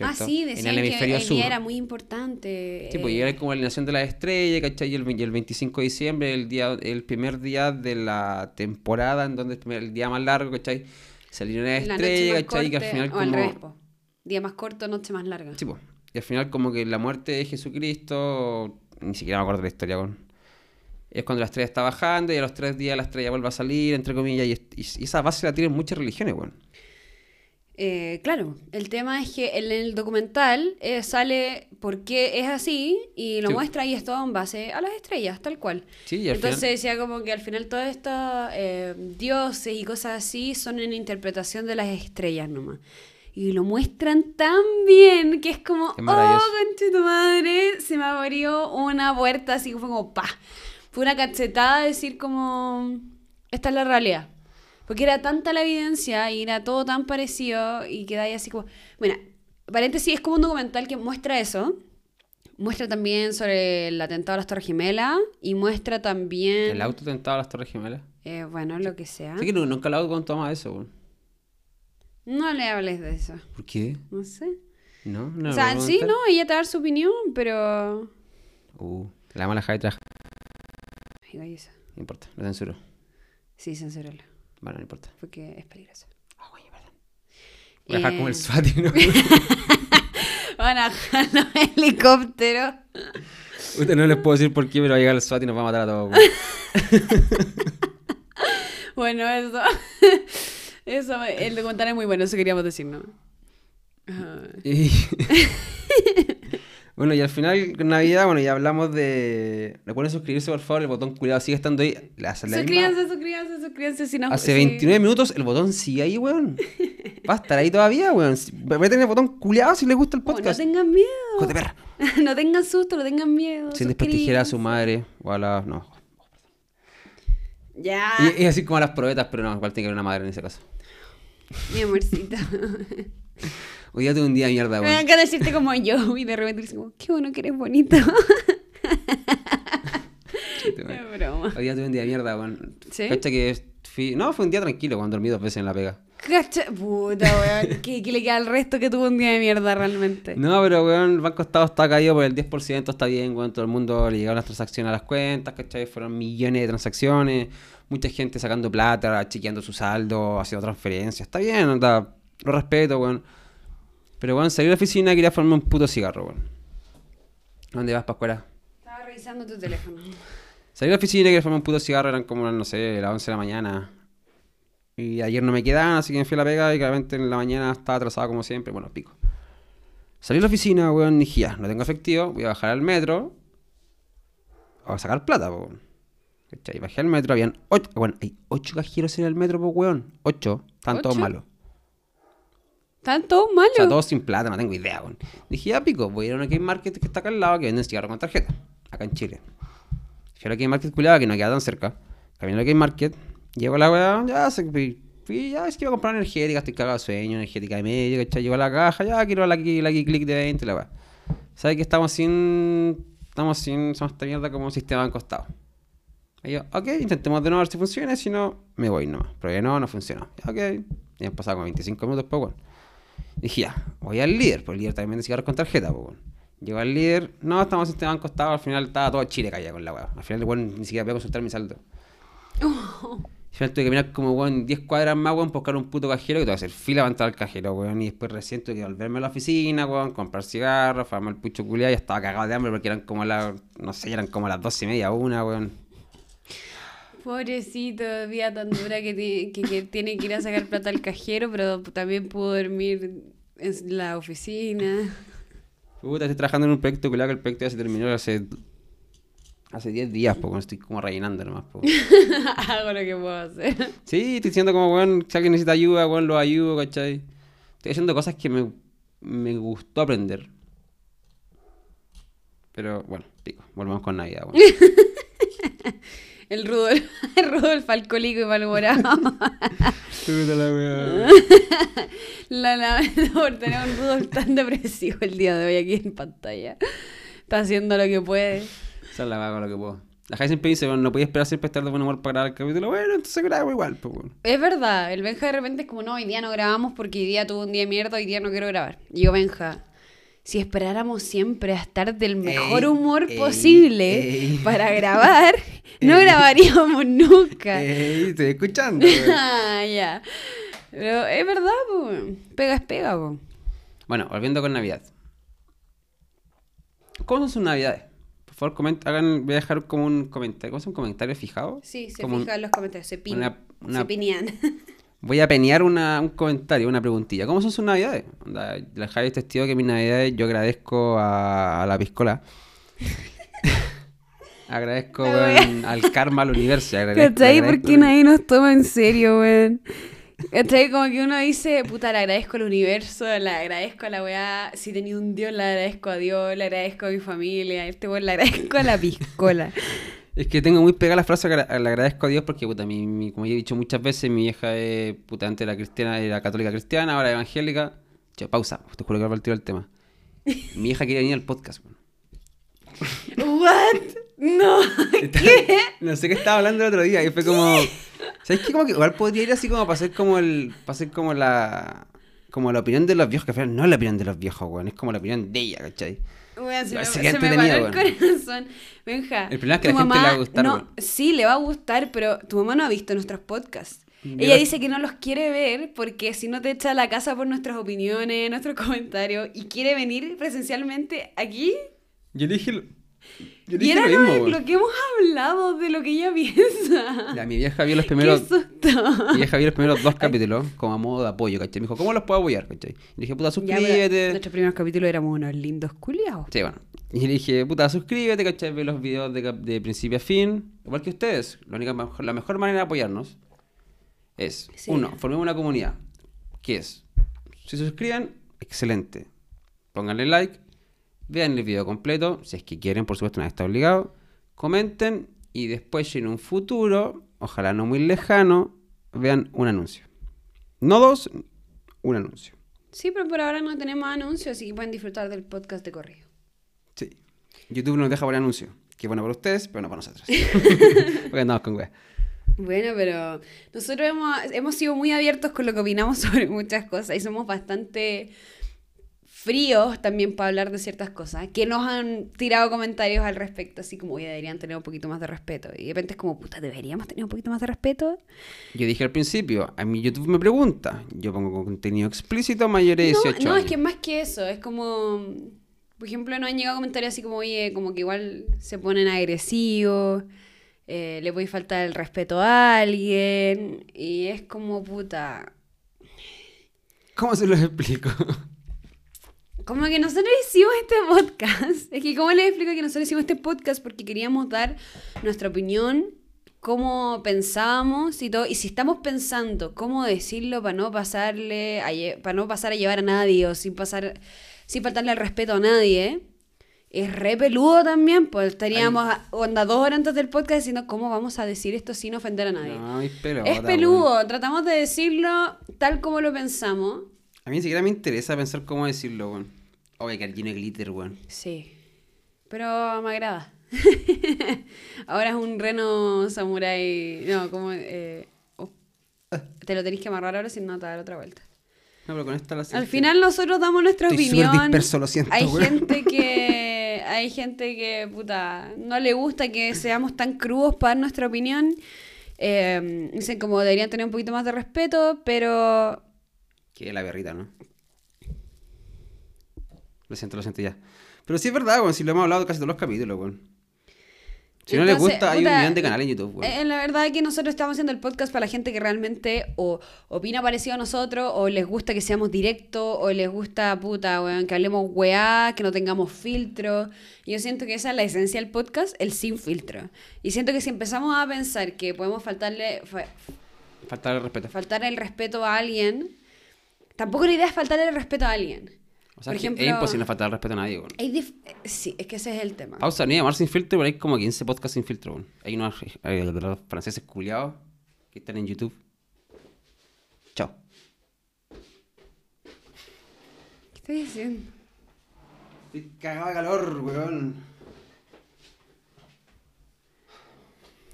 Ah, sí, En decían que el sur. día era muy importante. Sí, pues eh, llega como la alineación de las estrellas, ¿cachai? Y el, y el 25 de diciembre, el día, el primer día de la temporada, en donde es el día más largo, ¿cachai? Se alinean las la noche estrellas, más ¿cachai? Que al corte, final o al como... revés. Día más corto, noche más larga. Sí, pues. Y al final como que la muerte de Jesucristo, ni siquiera me acuerdo la historia con... Es cuando la estrella está bajando y a los tres días la estrella vuelve a salir, entre comillas, y, y esa base la tienen muchas religiones, weón. Eh, claro, el tema es que en el documental eh, sale por qué es así y lo Sí. muestra y es todo en base a las estrellas, tal cual. Sí, Entonces final... decía como que al final todos estos eh, dioses y cosas así son en interpretación de las estrellas nomás. Y lo muestran tan bien que es como, oh, conche tu madre, se me abrió una puerta así que fue como, pa. Fue una cachetada decir como, esta es la realidad. Porque era tanta la evidencia y era todo tan parecido y quedáis así como... Bueno, paréntesis, es como un documental que muestra eso. Muestra también sobre el atentado a las Torres Gemelas y muestra también... El auto tentado a las Torres Gemelas. eh, bueno, lo que sea. Sí que nu- nunca el auto contó más de eso, weón. No le hables de eso. ¿Por qué? No sé. ¿No? ¿No o sea, lo sí, no, ella te va a dar su opinión, pero... Uh, la mala oye, eso. No importa, lo censuro. Sí, censúralo, Bueno, no importa. porque es peligroso. Ah, güey, perdón. Voy a dejar como el Eh, SWAT, ¿no? Van a bajar los helicópteros. Usted no les puedo decir por qué, pero va a llegar el SWAT y nos va a matar a todos. Bueno, eso. Eso, el documental es muy bueno, eso queríamos decir, ¿no? Ajá. Bueno, y al final, Navidad, bueno, ya hablamos de... Recuerden suscribirse, por favor, el botón cuidado sigue estando ahí. La- la misma- Suscríbanse, suscríbanse, suscríbanse si no... Hace si- 29 minutos el botón sigue ahí, weón. Va a estar ahí todavía, weón. Tener el botón culiado si le gusta el Oh, no podcast. tengan miedo. Perra. no tengan susto, no tengan miedo. Sin desprestigiar a su madre o a la... No. Ya, Y, y así como a las probetas, pero no, igual tiene que haber una madre en ese caso. mi amorcito. Hoy día tuve un día de mierda, Me weón. ganas de decirte como yo y de repente dices como, qué bueno que eres bonito. Es broma. Hoy día tuve un día de mierda, weón. ¿Sí? Cacha que fui... No, fue un día tranquilo, cuando dormí dos veces en la pega. Cacha, puta, weón. ¿Qué, qué le queda al resto que tuvo un día de mierda realmente? No, pero weón, el Banco Estado está caído por el 10%, está bien, weón. Todo el mundo le llegaron las transacciones a las cuentas, ¿cachai? Fueron millones de transacciones. mucha gente sacando plata, chequeando su saldo, haciendo transferencias. Está bien, anda, lo respeto, weón. Pero, weón, salí de la oficina y quería formarme un puto cigarro, weón. ¿Dónde vas, Pascuera? Estaba revisando tu teléfono. Salí de la oficina y quería formarme un puto cigarro, eran como, no sé, las 11 de la mañana. Y ayer no me quedaban, así que me fui a la pega y claramente en la mañana estaba atrasado como siempre. Bueno, pico. Salí de la oficina, weón, y dije, ya, no tengo efectivo, voy a bajar al metro. A sacar plata, weón. Bajé al metro, habían ocho, bueno, hay ocho cajeros en el metro, weón. Ocho, están todos ¿Ocho? malos. ¿Están todos O malos? sea, todos sin plata, no tengo idea, weón. Dije, ya pico, voy a ir a una Game Market que está acá al lado que venden cigarros con tarjeta. Acá en Chile. Fui a la Game Market culiada que no queda tan cerca. Caminé a la Game Market, llego a la weá, ya fui, ya es que iba a comprar energética, estoy cagado de sueño, energética de medio, ¿cachai? Llego a la caja, ya quiero la, la click de 20, la weá. ¿Sabes que estamos sin. Estamos sin. Somos esta mierda como un sistema encostado. Y yo, ok, intentemos de nuevo ver si funciona, si no, me voy nomás. Pero ya no, no funcionó. Ok, y han pasado como 25 minutos, pues bueno. Dije, ya, voy al líder, pues el líder también vende cigarros con tarjeta, pues. Llego al líder, no, estamos en sistema encostado, al final estaba todo Chile callado con la weá. Al final, bueno, ni siquiera voy a consultar mi saldo. Al final tuve que mirar como, weón, 10 cuadras más, weón, buscar un puto cajero que tuve que hacer fila para entrar al cajero, weón. Y después recién tuve que volverme a la oficina, weón, comprar cigarros, farmar el pucho culiado. Ya estaba cagado de hambre porque eran como las, no sé, eran como las 12 y media, una, weón. Pobrecito, día tan dura que, ti- que, que tiene que ir a sacar plata al cajero, pero también pudo dormir en la oficina. Puta, estoy trabajando en un proyecto que el proyecto ya se terminó hace. Hace 10 días, pues, estoy como rellenando nomás. Hago lo que puedo hacer. Sí, estoy diciendo como, weón, si alguien necesita ayuda, weón, lo ayudo, ¿cachai? Estoy haciendo cosas que me, me gustó aprender. Pero, bueno, pico, volvemos con Navidad, weón. El Rudolf, el Rudolf alcohólico y malhumorado. La lamento por tener un Rudolf tan depresivo el día de hoy aquí en pantalla. Está haciendo lo que puede. Esa es la vaga con lo que puedo. La Jai siempre dice, bueno, no podía esperar siempre estar de buen humor para grabar el capítulo. Bueno, entonces grabo igual, pues, bueno. Es verdad, el Benja de repente es como, no, hoy día no grabamos porque hoy día tuvo un día de mierda, hoy día no quiero grabar. Y yo, Benja, si esperáramos siempre a estar del mejor Ey, humor ey, posible ey. para grabar, no Ey. grabaríamos nunca. Ey, estoy escuchando, weón. Ah, ya. Pero es verdad, po. Pega es pega, po. Bueno, volviendo con Navidad. ¿Cómo son sus Navidades? Por favor, coment hagan, voy a dejar como un comentario. ¿Cómo es un comentario fijado? Sí, se Como un- fija en los comentarios, se pin, una- una- se pinean. Voy a penear una- un comentario, una preguntilla. ¿Cómo son sus navidades? Onda, la Javi es testigo que mis navidades yo agradezco a, a la piscola. Agradezco weón, al karma, al universo. ¿Cachai? agradezco- Porque nadie nos toma en serio, weón. ¿Cachai? Como que uno dice, puta, le agradezco al universo, le agradezco a la weá. Si tenía un Dios, le agradezco a Dios, le agradezco a mi familia. Este weón le agradezco a la piscola. Es que tengo muy pegada la frase, le agradezco a Dios porque, puta, mi, mi- como ya he dicho muchas veces, mi vieja es, puta, antes era cristiana, era católica cristiana, ahora evangélica. Che, pausa, te juro que va a partir el tema. Mi hija quería venir al podcast, weón. ¿What? No. ¿Qué? No sé qué estaba hablando el otro día y fue como. ¿Sabes qué? Como que igual podría ir así como para hacer como el. Para hacer como la. Como la opinión de los viejos, que al final no es la opinión de los viejos, weón. Es como la opinión de ella, ¿cachai? Weón, se, me, se me paró el corazón. Benja. El problema es que tu a la gente le mamá va a gustar, No, sí, le va a gustar, pero tu mamá no ha visto nuestros podcasts. Yo Ella dice que no los quiere ver porque si no te echa a la casa por nuestras opiniones, nuestros comentarios y quiere venir presencialmente aquí. Yo le dije. Yo Y era lo mismo, que hemos hablado de lo que ella piensa. Ya, mi vieja vio los Qué primeros. susto. Mi vieja vio los primeros dos capítulos como a modo de apoyo, ¿cachai? Me dijo, ¿cómo los puedo apoyar, cachai? Y le dije, puta, Ya, suscríbete. nuestros primeros capítulos éramos unos lindos culiados. Sí, bueno. Y le dije, puta, suscríbete, ¿cachai? Ve los videos de, principio a fin. Igual que ustedes. La, única, mejor- la mejor manera de apoyarnos es, Sí. uno, formemos una comunidad. ¿Qué es? Si se suscriben, excelente. Pónganle like, vean el video completo, si es que quieren, por supuesto, nadie está obligado. Comenten y después en un futuro, ojalá no muy lejano, vean un anuncio. No dos, un anuncio. Sí, pero por ahora no tenemos anuncios, así que pueden disfrutar del podcast de correo. Sí. YouTube nos deja poner anuncio. Que bueno para ustedes, pero no para nosotros. Porque andamos con wea. Bueno, pero nosotros hemos, hemos sido muy abiertos con lo que opinamos sobre muchas cosas y somos bastante fríos también para hablar de ciertas cosas, que nos han tirado comentarios al respecto, así como, oye, deberían tener un poquito más de respeto. Y de repente es como, puta, ¿deberíamos tener un poquito más de respeto? Yo dije al principio, a mi YouTube me pregunta, yo pongo contenido explícito mayores de No, 18 no, es años. que más que eso, es como, por ejemplo, nos han llegado comentarios así como, oye, como que igual se ponen agresivos, eh, le puede faltar el respeto a alguien, y es como, puta, ¿Cómo se los explico? Como que nosotros hicimos este podcast. Es que, ¿cómo les explico que nosotros hicimos este podcast? Porque queríamos dar nuestra opinión, cómo pensábamos y todo. Y si estamos pensando cómo decirlo para no pasarle, a para no pasar a llevar a nadie o sin pasar, sin faltarle el respeto a nadie, es re peludo también. Pues estaríamos a- onda dos horas antes del podcast diciendo cómo vamos a decir esto sin ofender a nadie. No, mis pelotas, es peludo. Tratamos de decirlo tal como lo pensamos. A mí ni siquiera me interesa pensar cómo decirlo, weón. Oye, que lleno de glitter, weón. Sí, pero me agrada. Ahora es un reno samurai. No, como. eh, oh. Te lo tenéis que amarrar ahora sin no te dar otra vuelta. No, pero con esta la Al final nosotros damos nuestra Estoy opinión. disperso, lo siento, hay weón. gente que. Hay gente que, puta, no le gusta que seamos tan crudos para dar nuestra opinión. Eh, dicen como deberían tener un poquito más de respeto, pero Que la berrita, ¿no? Lo siento, lo siento ya. Pero sí es verdad, weón, si lo hemos hablado casi todos los capítulos, weón. Si no les gusta, hay un millón de canales en YouTube, weón. Eh, la verdad es que nosotros estamos haciendo el podcast para la gente que realmente o opina parecido a nosotros, o les gusta que seamos directos, o les gusta, puta, weón, que hablemos weá, que no tengamos filtro. Yo siento que esa es la esencia del podcast, el sin filtro. Y siento que si empezamos a pensar que podemos faltarle, fa- Falta el respeto. faltar el respeto a alguien, tampoco la idea es faltarle el respeto a alguien. O sea, Por ejemplo, es imposible faltar el respeto a nadie, eh, sí, es que ese es el tema. Pausa, ni llamar sin filtro, pero hay como 15 podcasts sin filtro, weón. Hay unos eh, franceses culiados que están en YouTube. Chao. ¿Qué estoy diciendo? Estoy cagado de calor, weón.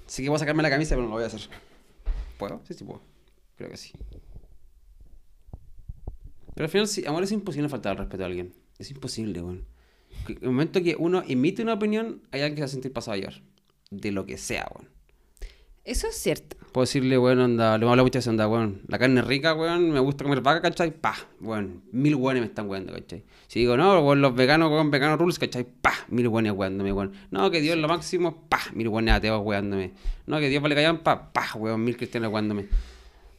Sí que voy a sacarme la camisa, pero no lo voy a hacer. ¿Puedo? Sí, sí puedo. Creo que sí. Pero al final, sí, amor, es imposible faltar al respeto a alguien. Es imposible, weón. En el momento que uno emite una opinión, hay alguien que se va a sentir pasado a llevar. De lo que sea, weón. Eso es cierto. Puedo decirle, weón, anda, lo hablado muchas veces, anda, weón. La carne es rica, weón, me gusta comer vaca, ¿cachai? Pa, weón. Mil weones me están weando, ¿cachai? Si digo, no, weón, los veganos, weón, veganos rules, ¿cachai? Pa, mil weones weándome, weón. No, que Dios es lo máximo, pa, mil weones ateos weándome. No, que Dios vale callan, pa, pa, weón, mil cristianos weándome.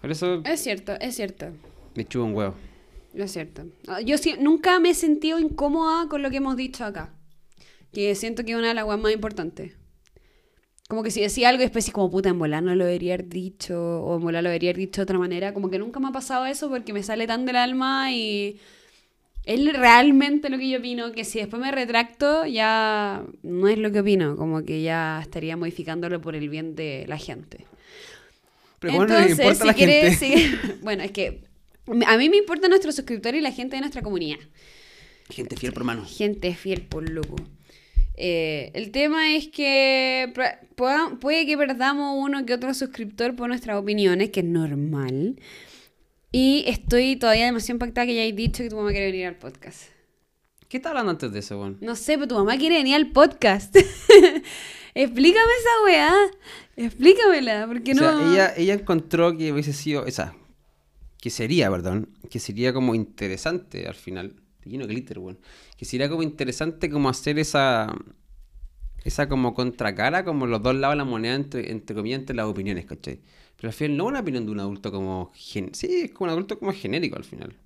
Por eso Es cierto, es cierto. me chupo un huevo. Es cierto. Ah, Yo sí- nunca me he sentido incómoda con lo que hemos dicho acá. Que siento que es una de las weas más importantes. Como que si decía algo después así como puta, en volar no lo debería haber dicho, o en volar lo debería haber dicho de otra manera. Como que nunca me ha pasado eso porque me sale tan del alma y es realmente lo que yo opino, que si después me retracto ya no es lo que opino, como que ya estaría modificándolo por el bien de la gente. Pero bueno, no importa a la gente. quieres, sí. bueno, es que a mí me importa nuestro suscriptor y la gente de nuestra comunidad. Gente fiel por mano. Gente fiel, por loco. Eh, el tema es que pueda- puede que perdamos uno que otro suscriptor por nuestras opiniones, que es normal. Y estoy todavía demasiado impactada que ya hayas dicho que tu mamá quiere venir al podcast. ¿Qué estaba hablando antes de eso, weón? No sé, pero tu mamá quiere venir al podcast. Explícame esa weá. Explícamela, porque O sea, no. ella, ella encontró que hubiese sido, esa, que sería, perdón, que sería como interesante al final, lleno de glitter, weón, que sería como interesante como hacer esa, esa como contracara, como los dos lados de la moneda, entre, entre comillas, entre las opiniones, ¿cachai? Pero al final no una opinión de un adulto como, gen- sí, es como un adulto como genérico al final.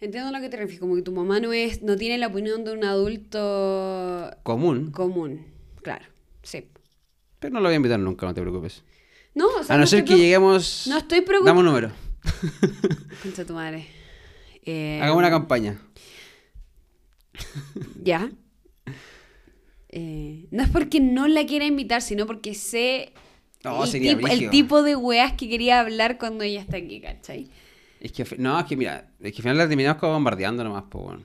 Entiendo a lo que te refieres, como que tu mamá no es, no tiene la opinión de un adulto Común, común. Claro, sí. pero no lo voy a invitar nunca, no te preocupes. No, o sea, A no, no ser que lleguemos... no estoy preocupada. Dame un número. Concha tu madre. Eh, Hagamos una campaña. Ya. Eh, no es porque no la quiera invitar, sino porque sé No, el, sería tipo, el brígido. tipo de weas que quería hablar cuando ella está aquí, ¿cachai? Es que, no, es que mira, es que al final la terminamos como bombardeando nomás, pues, bueno.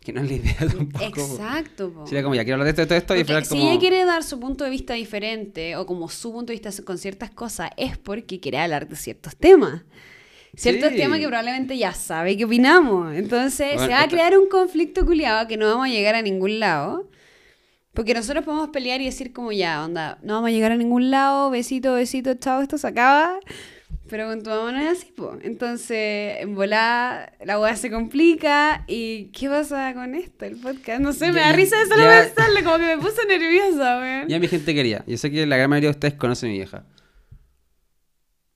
Que no es la idea tampoco. po. Exacto, po. Sería como, ya quiero hablar de esto, de esto, y Porque si como... ella quiere dar su punto de vista diferente o como su punto de vista con ciertas cosas, es porque quiere hablar de ciertos temas. Ciertos Sí. temas que probablemente ya sabe qué opinamos. Entonces Bueno, se va a crear un conflicto culiado que no vamos a llegar a ningún lado. Porque nosotros podemos pelear y decir como ya, onda, no vamos a llegar a ningún lado, besito, besito, chao, esto se acaba. Pero con tu mamá no es así, po. Entonces, en volada, la weá se complica. ¿Y qué pasa con esto, el podcast? No sé, me Ya, da risa de solo ya. pensarle, como que me puse nerviosa, weón. Ya mi gente quería. Yo sé que la gran mayoría de ustedes conocen a mi vieja.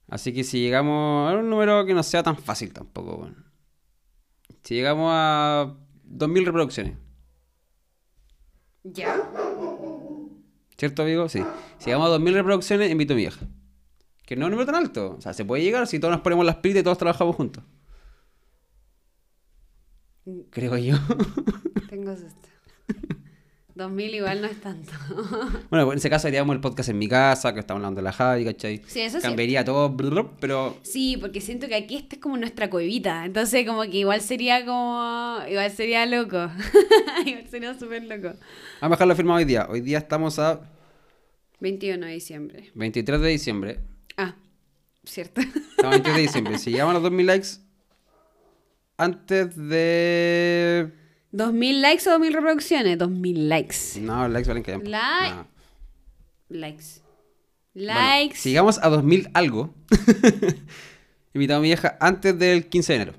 Así que si llegamos a un número que no sea tan fácil tampoco, weón. Si llegamos a 2.000 reproducciones. Ya. ¿Cierto, amigo? Sí. Si llegamos a 2.000 reproducciones, invito a mi vieja. Que no es un número tan alto. O sea, se puede llegar si todos nos ponemos las pilas y todos trabajamos juntos. Creo yo. Tengo susto. 2000 igual no es tanto. bueno, en ese caso haríamos el podcast en mi casa, que estamos hablando de la Javi, ¿cachai? Sí, eso sí. Cambiaría todo, pero Sí, porque siento que aquí esta es como nuestra cuevita. Entonces, como que igual sería como. Igual sería loco. igual sería súper loco. vamos a dejarlo firmado hoy día. Hoy día estamos a 21 de diciembre. 23 de diciembre. Ah, cierto. Estamos a 23 de diciembre. Si llegamos a los 2.000 likes antes de... ¿2000 likes o 2000 reproducciones? 2000 likes. No, likes valen que Like. No. Likes. Bueno, Likes. si llegamos a 2000 algo, invitamos a mi vieja antes del 15 de enero.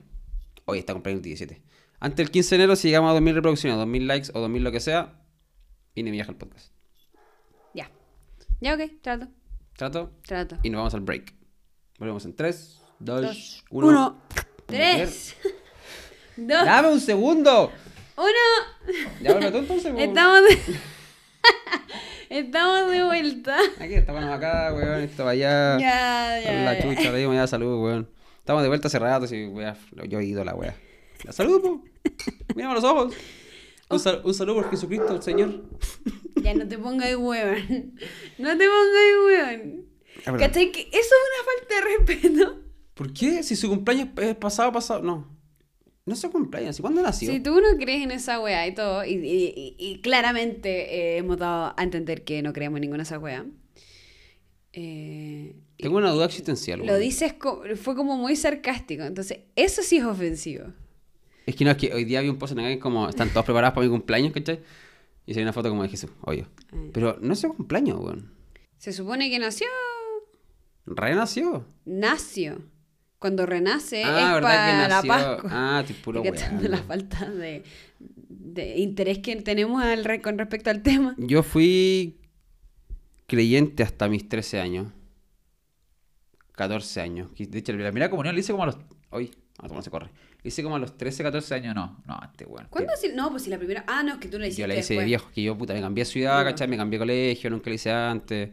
Hoy está cumpleaños el 17. Antes del 15 de enero, si llegamos a 2000 reproducciones, 2000 likes o 2000 lo que sea, viene mi vieja al podcast. Ya. Ya, ok, trato. ¿Trato? Trato. Y nos vamos al break. Volvemos en 3, 2, Dos, 1. Uno. Tres. Dos. ¡Dame un segundo! Uno. Ya vuelve tú entonces, po. Estamos de... Estamos de vuelta. Aquí estamos acá, weón. Esto vaya. Ya, ya. La ya. chucha, le digo, ya salud, weón. Estamos de vuelta hace rato, sí, weón. Yo he ido la weá. La salud, po. Mírame los ojos. Un, sal- un saludo por Jesucristo, el Señor. Ya no te pongas hueón. No te pongas hueón. Ah. ¿Cachai? Que eso es una falta de respeto. ¿Por qué? Si su cumpleaños es pasado, pasado. No. No su cumpleaños. ¿Y cuándo nació? Si tú no crees en esa wea y todo, y, y- y- claramente eh, hemos dado a entender que no creemos en ninguna de esas weas. eh, Tengo una duda existencial, lo dices, co- fue como muy sarcástico. Entonces, eso sí es ofensivo. Es que no, es que hoy día vi un post en el como están todos preparados para mi cumpleaños, ¿cachai? Y se ve una foto como de Jesús, obvio. Eh. Pero no es su cumpleaños, weón. Se supone que nació, Renació. nació. Cuando renace ah, es ¿verdad para que la? Pascua. Ah, puro weón. la falta de, de interés que tenemos al con respecto al tema. Yo fui creyente hasta mis 13 años. 14 años. Que, De hecho, la primera comunión la hice como a los... Hoy, ah, ¿cómo se corre? La hice como a los 13, 14 años. No, no, este weón. ¿Cuándo? si- No, pues si la primera. Ah, no, es que tú la hiciste Yo la hice de después. viejo, que yo, puta, me cambié de ciudad, No. ¿cachai? Me cambié de colegio, nunca la hice antes.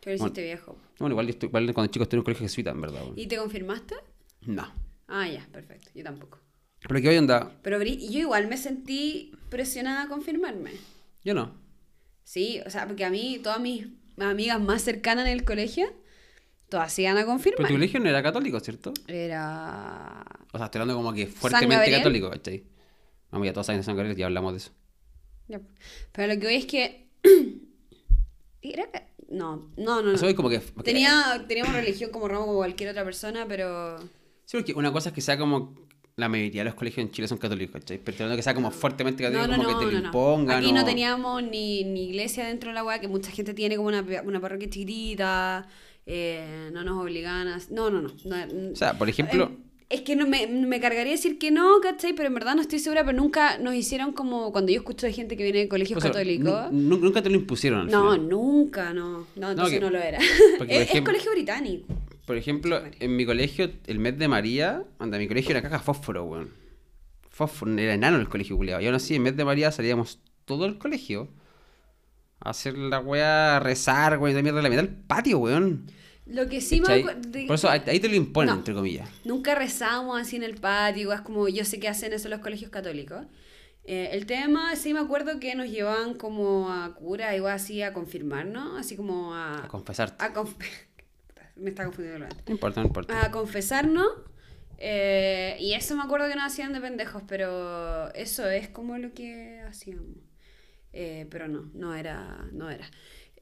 Tú la hiciste viejo. Bueno, igual, igual cuando chico estuve en un colegio jesuita, en verdad. ¿Y te confirmaste? No. Ah, ya, perfecto. Yo tampoco. Pero que hoy anda, Pero yo igual me sentí presionada a confirmarme. yo no. Sí, o sea, porque a mí, todas mis amigas más cercanas en el colegio, todas se iban a Pero confirmar. tu colegio no era católico, ¿cierto? Era. O sea, estoy hablando como que fuertemente católico, ¿cachai? Vamos, ya todos saben de San Gabriel, ya hablamos de eso. Pero lo que voy es que. Era... No, no, no. no. Eso es como que... porque- Tenía, teníamos religión como ramo como cualquier otra persona, pero. Sí, porque una cosa es que sea como la mayoría de los colegios en Chile son católicos, ¿cachai? Pero que sea como fuertemente católico, no, como que te lo impongan. Aquí no teníamos ni, ni iglesia dentro de la weá, que mucha gente tiene como una, una parroquia chiquitita, eh, no nos obligaban a... No, no, no. no, O sea, por ejemplo, eh, es que no me, me cargaría decir que no, ¿cachai? Pero en verdad no estoy segura, pero nunca nos hicieron como... Cuando yo escucho de gente que viene de colegios o sea, católicos... nu- nu- nunca te lo impusieron al No, final. nunca, no. No, entonces que- no lo era. porque, es, colegio británico. Por ejemplo, en mi colegio, el mes de María, anda, mi colegio era caja fósforo, weón. Fósforo, era enano el colegio culiado. Y aún así, en mes de María salíamos todo el colegio a hacer la weá, a rezar, weón, de mierda la mitad del patio, weón. Lo que sí me de- Por eso ahí te lo imponen, No. entre comillas. Nunca rezamos así en el patio, es como yo sé que hacen eso los colegios católicos. Eh, el tema, sí me acuerdo que nos llevaban como a cura, igual así a confirmarnos, así como a... A confesarte. a conf- me está confundiendo lo. No importa, no importa. A confesarnos. eh, y eso me acuerdo que nos hacían de pendejos, pero eso es como lo que hacíamos. Eh, pero no, no era, no era.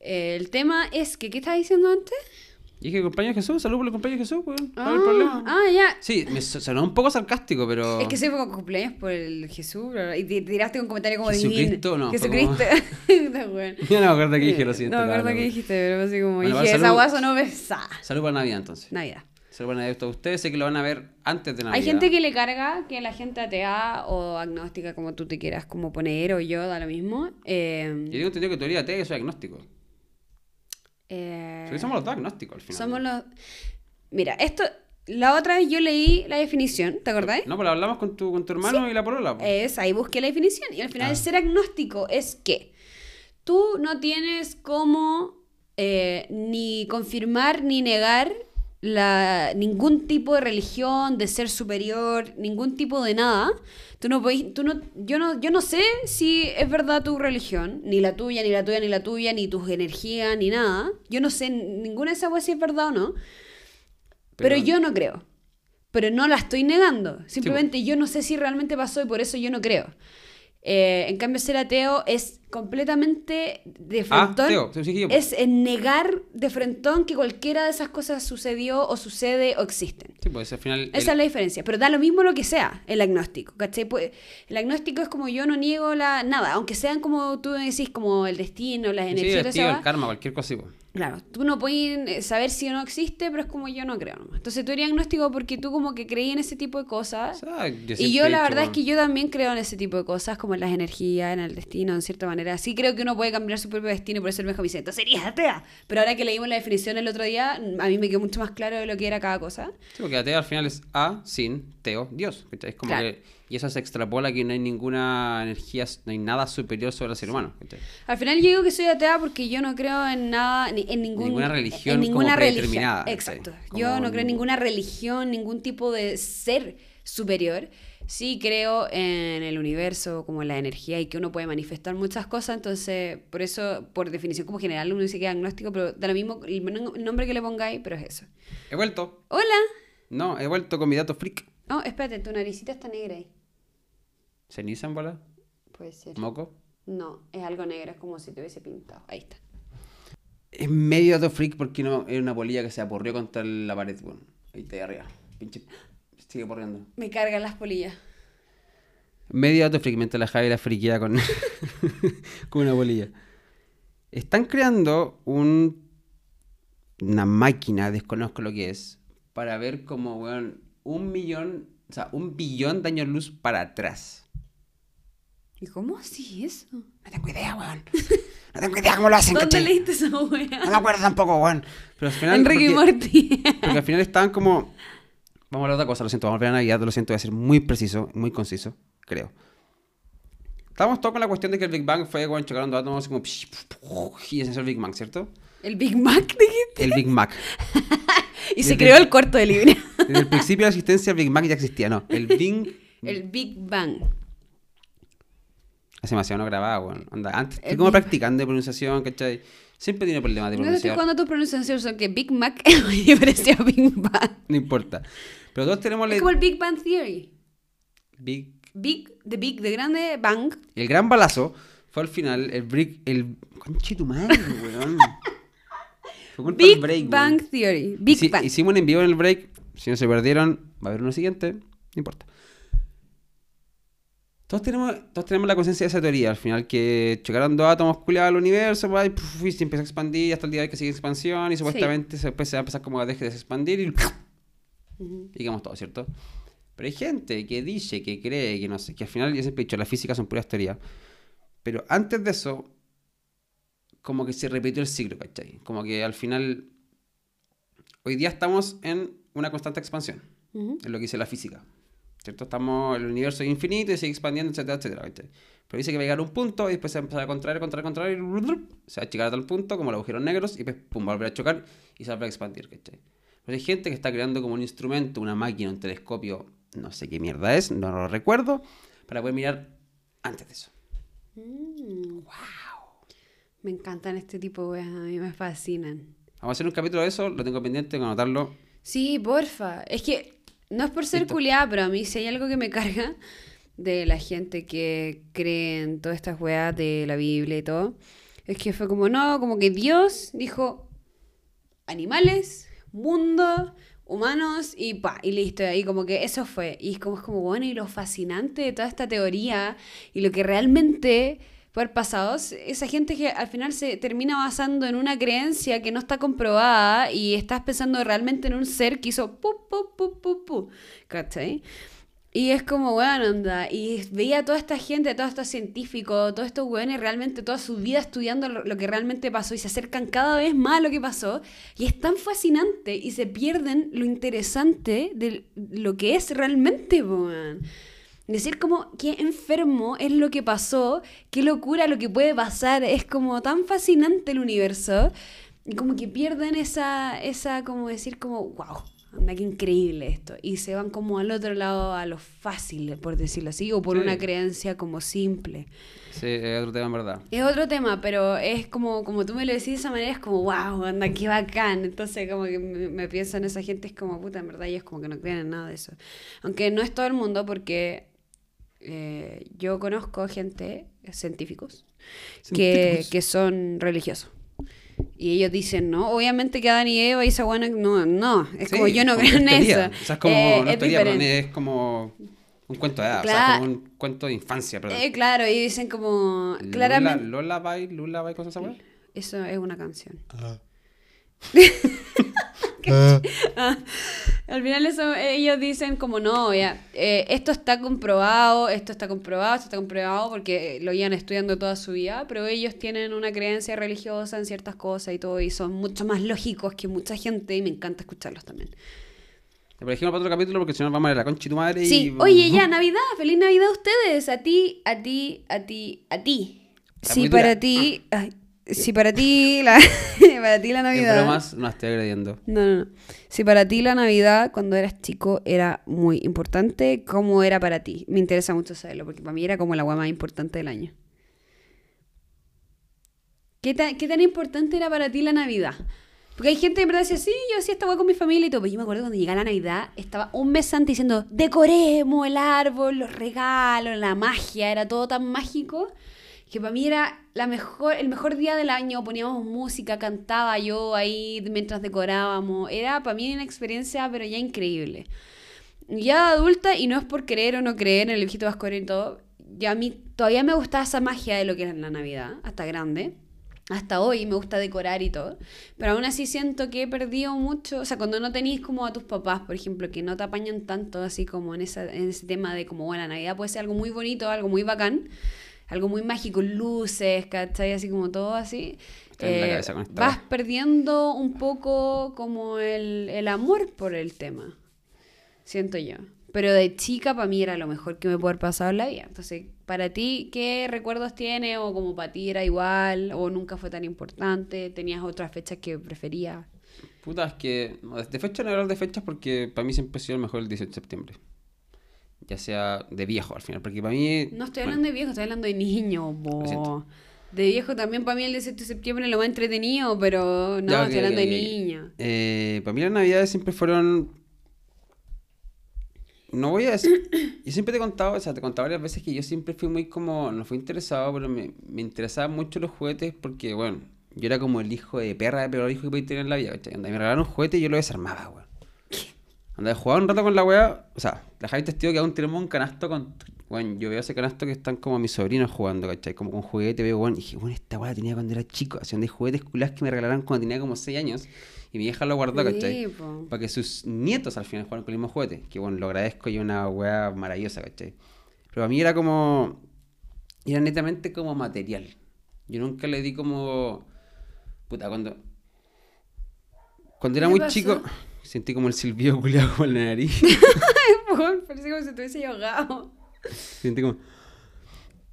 El tema es que, ¿qué estaba diciendo antes? Y dije, de Jesús, salud por el de Jesús, weón. ¿Cuál es el Ah, problema? ah, ya. Sí, me so- sonó un poco sarcástico, pero. Es que fue con cumpleaños por el Jesús, bla, y te tiraste un comentario como Jesucristo, no, Jesucristo. Está bueno. Yo no me acuerdo que dije, lo siento. No me acuerdo que dijiste, pero así como Bueno, dije, esa guaso no pesada. Salud para Navidad, entonces. Navidad. Salud para Navidad a todos ustedes. Sé que lo van a ver antes de Navidad. Hay gente que le carga que la gente atea o agnóstica, como tú te quieras como poner, o yo, da lo mismo. Eh, Yo tengo entendido que tú eres ateo y soy agnóstico. Eh, Porque somos los dos agnósticos al final. somos los... Mira, esto... La otra vez yo leí la definición, ¿te acordáis? No, pero hablamos con tu, con tu hermano y la polola. po. Es, ahí busqué la definición. Y al final, Ah. el ser agnóstico es que tú no tienes cómo eh, ni confirmar ni negar la, ningún tipo de religión, de ser superior, ningún tipo de nada. Tú no podéis- tú no, yo, no, yo no sé si es verdad tu religión, ni la tuya, ni la tuya, ni la tuya, ni tus energías, ni nada. Yo no sé ninguna de esas cosas si es verdad o no. Pero, yo no creo. Pero no la estoy negando. Simplemente yo no sé si realmente pasó y por eso yo no creo. Eh, en cambio, ser ateo es completamente de Ah, frentón. sí, sí, po. es negar de frentón que cualquiera de esas cosas sucedió o sucede o existen. Sí, pues al final. Esa es la diferencia. Pero da lo mismo lo que sea el agnóstico, ¿cachai? Pues, el agnóstico es como yo no niego la nada, aunque sean como tú decís, como el destino, las Sí, energías, el tío, el va. karma, cualquier cosa así. po. Claro, tú no puedes eh, saber si no existe, pero es como yo no creo nomás. Entonces tú eres agnóstico porque tú como que creí en ese tipo de cosas. O sea, yo y yo la verdad es que yo también creo en ese tipo de cosas, como en las energías, en el destino, en cierta manera. Sí creo que uno puede cambiar su propio destino y por eso el mejor me dice, entonces serías atea. Pero ahora que leímos la definición el otro día, a mí me quedó mucho más claro de lo que era cada cosa. Sí, porque ateo al final es A, sin, teo, Dios. Es como Claro. que. Y eso se extrapola que no hay ninguna energía, no hay nada superior sobre el ser humano. Al final yo digo que soy atea porque yo no creo en nada, ni- en ningún, Ninguna religión en ninguna como religión. Exacto. Como Yo no creo en ninguna religión, ningún tipo de ser superior. Sí creo en el universo, como en la energía y que uno puede manifestar muchas cosas. Entonces, por eso, por definición como general, uno dice que es agnóstico, pero da lo mismo el el nombre que le pongáis, pero es eso. He vuelto. Hola. No, he vuelto con mi dato freak. Oh, espérate, tu naricita está negra ahí. ¿Ceniza en bola? Puede ser. ¿Moco? No, es algo negro, es como si te hubiese pintado. Ahí está. Es medio dato freak porque no, era una polilla que se aporrió contra la pared, weón. Ahí está ahí arriba. Pinche. Sigue porriendo. Me cargan las polillas. Medio dato freak mientras la Javi la friquea con, con una bolilla. Están creando un, una máquina, desconozco lo que es, para ver como, weón, un millón, o sea, un billón de años luz para atrás. ¿Y cómo así eso? No tengo idea, weón. No tengo idea cómo lo hacen, ¿Dónde ¿cachai? leíste esa No wea? me acuerdo tampoco, weón. Pero al final. Enrique y porque- Morty. Porque al final estaban como. Vamos a hablar de otra cosa, lo siento, vamos a hablar de Navidad, lo siento, voy a ser muy preciso, muy conciso, creo. Estábamos todos con la cuestión de que el Big Bang fue cuando chocaron dos átomos como. Y ese es el Big Bang, ¿cierto? El Big Mac, dijiste. El Big Mac. Y se creó el corto de libre. Desde el principio de la existencia, el Big Bang ya existía, no. El Big. El Big Bang. Hace demasiado no grababa, weón. Antes, estoy El como practicando de pronunciación, ¿cachai? Siempre tiene problemas de No estoy cuando tus pronunciaciones son que Big Mac me parecía Big Bang. No importa. Pero todos tenemos Es como el Big Bang Theory. Big. Big, de Big, de grande, Bang. El gran balazo fue al final el break. El. Conche tu madre, weón. Fue culpa Big break, weón. Bang Theory. Big Hici- Bang. Hicimos un en vivo en el break. Si no se perdieron, va a haber uno siguiente. No importa. Todos tenemos, todos tenemos la conciencia de esa teoría. Al final, que chocaron dos átomos culiados al universo, y, puf, y se empieza a expandir hasta el día de hoy que sigue expansión. Y supuestamente se, después se va a empezar como a dejar de expandir y. Ujú. Y digamos todo, ¿cierto? Pero hay gente que dice, que cree, que no sé, que al final, ya siempre he dicho, la física son puras teorías. Pero antes de eso, como que se repitió el ciclo, ¿cachai? Como que al final, hoy día estamos en una constante expansión, Ujú. es lo que dice la física, ¿cierto? Estamos, el universo es infinito y sigue expandiendo, etcétera, etcétera, ¿cachai? Pero dice que va a llegar un punto y después se va a empezar a contraer, contraer, contraer, y se va a achicar a tal punto, como los agujeros negros, y después, pum, va a volver a chocar y se va a expandir, ¿cachai? Pero hay gente que está creando como un instrumento, una máquina, un telescopio, no sé qué mierda es, no lo recuerdo, para poder mirar antes de eso. Mm. Me encantan este tipo de weas, a mí me fascinan. Vamos a hacer un capítulo de eso, lo tengo pendiente, con anotarlo. Sí, porfa. Es que no es por ser Listo. culiada, pero a mí si hay algo que me carga de la gente que cree en todas estas weas de la Biblia y todo, es que fue como, no, como que Dios dijo animales, mundo, humanos y pa, y listo. Y como que eso fue. Y es como, es como bueno, y lo fascinante de toda esta teoría y lo que realmente puede haber pasado, esa gente que al final se termina basando en una creencia que no está comprobada y estás pensando realmente en un ser que hizo pu, pu, pu, pu, pu. ¿Cachai? Y es como, bueno, onda. Y veía a toda esta gente, todos estos científicos, todos estos weones realmente toda su vida estudiando lo, lo, que realmente pasó y se acercan cada vez más a lo que pasó. Y es tan fascinante y se pierden lo interesante de lo que es realmente, weón. Decir como qué enfermo es lo que pasó, qué locura lo que puede pasar. Es como tan fascinante el universo. Y como que pierden esa, esa como decir como, wow anda, qué increíble esto. Y se van como al otro lado, a lo fácil, por decirlo así, o por Sí. una creencia como simple. Sí, es otro tema en verdad. Es otro tema, pero es como, como tú me lo decís de esa manera, es como, wow, anda, qué bacán. Entonces, como que me, me pienso en esa gente, es como, puta, en verdad, ellos como que no creen en nada de eso. Aunque no es todo el mundo, porque eh, yo conozco gente, científicos, que, que son religiosos. Y ellos dicen, no, obviamente que Adán y Eva y esa buena, no, no, es Sí, como yo no creo en eso. O sea, es como, Eh, no es teoría, perdón, diferente. es como un cuento de o sea, Claro. como un cuento de infancia, perdón. Eh, claro, y dicen como, claramente, Lola, Lullaby, Lullaby, cosas así, eso es una canción. Ah. Ah, al final eso, ellos dicen como no, ya, eh, esto está comprobado, esto está comprobado, esto está comprobado porque lo llevan estudiando toda su vida, pero ellos tienen una creencia religiosa en ciertas cosas y todo, y son mucho más lógicos que mucha gente y me encanta escucharlos también. Pero dijimos para otro capítulo porque si no vamos a ir a la concha de tu madre Sí, y... oye, ya, Navidad, feliz Navidad a ustedes, a ti, a ti, a ti, a ti. Dura. para ti, ay, si para ti la, para ti la En Navidad. bromas no estoy agrediendo. No, no, no. Si para ti la Navidad cuando eras chico era muy importante, ¿cómo era para ti? Me interesa mucho saberlo, porque para mí era como la hueá más importante del año. ¿Qué tan, ¿Qué tan importante era para ti la Navidad? Porque hay gente que en verdad decía, sí, yo hacía esta hueá con mi familia y todo. Pero yo me acuerdo cuando llegaba la Navidad, estaba un mes antes diciendo, decoremos el árbol, los regalos, la magia, era todo tan mágico que para mí era la mejor, el mejor día del año, poníamos música, cantaba yo ahí mientras decorábamos, era para mí una experiencia pero ya increíble. Ya adulta, y no es por creer o no creer en el viejito vasco y todo, ya a mí todavía me gustaba esa magia de lo que era la Navidad, hasta grande. Hasta hoy me gusta decorar y todo. Pero aún así siento que he perdido mucho. O sea, cuando no tenéis como a tus papás, por ejemplo, que no te apañan tanto así como en, en ese tema de como, bueno, la Navidad puede ser algo muy bonito, algo muy bacán algo muy mágico, luces, ¿cachai? Así como todo así. Eh, vas perdiendo un poco como el, el amor por el tema, siento yo. Pero de chica para mí era lo mejor que me puede haber pasado en la vida. Entonces, para ti, ¿qué recuerdos tienes? O como para ti era igual, o nunca fue tan importante, tenías otras fechas que preferías. Puta, es que de fecha no hablar de fechas porque para mí siempre ha sido el mejor el 18 de septiembre. Ya sea de viejo al final, porque para mí... No estoy bueno, hablando de viejo, estoy hablando de niño, bo. De viejo también para mí el 17 de septiembre lo más entretenido, pero no, ya, estoy hablando de niño. Eh, para mí las navidades siempre fueron... No voy a decir... Yo siempre te he contado, o sea, te he contado varias veces que yo siempre fui muy como... No fui interesado, pero me, me interesaban mucho los juguetes porque, bueno, yo era como el hijo de perra, pero el hijo que podía tener en la vida, ¿cachai? Me regalaron un juguete y yo lo desarmaba, weón. Anda, jugaba un rato con la weá. O sea, la Javi testigo que aún tenemos un canasto con. Bueno, yo veo ese canasto que están como mis sobrinos jugando, ¿cachai? Como con juguete, veo, bueno, y dije, bueno, esta weá la tenía cuando era chico. Hacían de juguetes culas que me regalaron cuando tenía como 6 años. Y mi vieja lo guardó, ¿cachai? Sí. Para que sus nietos al final jugaran con el mismo juguete. Que bueno, lo agradezco y una weá maravillosa, ¿cachai? Pero a mí era como. Era netamente como material. Yo nunca le di como. Puta, cuando. Cuando era ¿Qué muy pasó? chico, sentí como el silbido culiado con la nariz. Parece como si estuviese ahogado. Sentí como.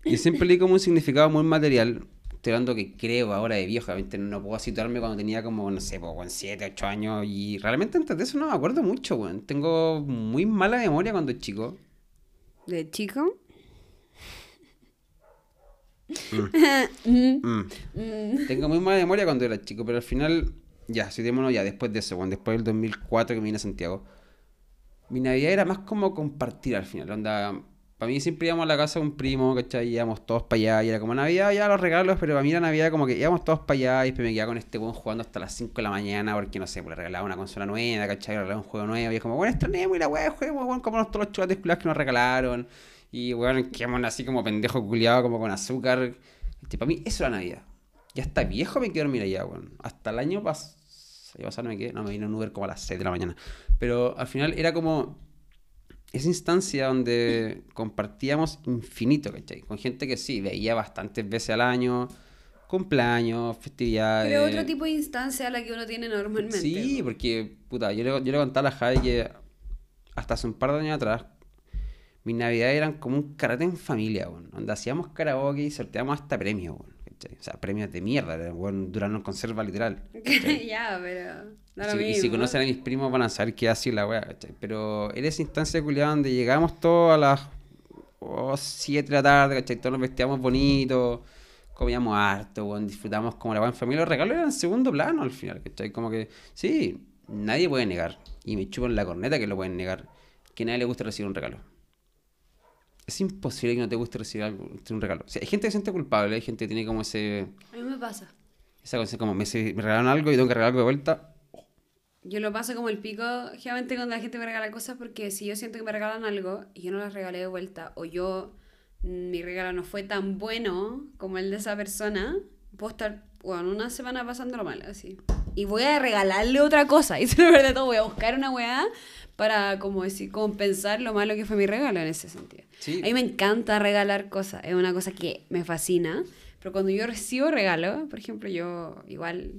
Y siempre le di como un significado muy material. Estoy hablando que creo ahora de viejo, obviamente no puedo situarme cuando tenía como, no sé, pues, 7, 8 años. Y realmente antes de eso no me acuerdo mucho, weón. Tengo muy mala memoria cuando chico. ¿De chico? Mm. Tengo muy mala memoria cuando era chico, pero al final, ya, situémonos ya, después de eso, weón, después del 2004 que vine a Santiago. Mi Navidad era más como compartir al final, onda. para mí siempre íbamos a la casa de un primo, ¿cachai? Íbamos todos para allá y era como Navidad, ya los regalos, pero para mí la Navidad como que íbamos todos para allá y después me quedaba con este weón jugando hasta las 5 de la mañana porque no sé, pues le regalaba una consola nueva, ¿cachai? Le regalaba un juego nuevo y es como, bueno, estrenemos y la weá, juguemos, weón, como todos los chocolates culiados que nos regalaron y weón, quedamos así como pendejo culiado, como con azúcar. Este, para mí eso era Navidad. Ya está viejo me quedé dormir allá, weón. Hasta el año pasado, pasado no me quedé, no me vino un Uber como a las 6 de la mañana. Pero al final era como esa instancia donde compartíamos infinito, ¿cachai? Con gente que sí, veía bastantes veces al año, cumpleaños, festividades. Pero otro tipo de instancia a la que uno tiene normalmente. Sí, porque, puta, yo le, yo le contaba a la Javi que hasta hace un par de años atrás, mis navidades eran como un karate en familia, weón. Donde hacíamos karaoke y sorteábamos hasta premios, weón. ¿Cachai? O sea, premios de mierda, weón, Durano en conserva literal. ya, pero. No lo y si conocen a mis primos van a saber que así la weá, ¿cachai? Pero era esa instancia culiada donde llegábamos todos a las 7 de la tarde, ¿cachai? Todos nos vestíamos bonitos, comíamos harto, weón, disfrutamos como la weá en familia. Los regalos eran segundo plano al final, ¿cachai? Como que, sí, nadie puede negar, y me chupan la corneta que lo pueden negar, que a nadie le gusta recibir un regalo. Es imposible que no te guste recibir algo, un regalo. O sea, hay gente que se siente culpable, hay gente que tiene como ese, A mí me pasa. esa cosa como me, me regalaron algo y tengo que regalar algo de vuelta. Yo lo paso como el pico, generalmente cuando la gente me regala cosas, porque si yo siento que me regalan algo y yo no las regalé de vuelta, o yo, mi regalo no fue tan bueno como el de esa persona, puedo estar, bueno, una semana pasándolo mal, así. Y voy a regalarle otra cosa, y se lo verdad todo, voy a buscar una weá para, como decir, compensar lo malo que fue mi regalo en ese sentido. Sí. A mí me encanta regalar cosas, es una cosa que me fascina, pero cuando yo recibo regalos, por ejemplo, yo igual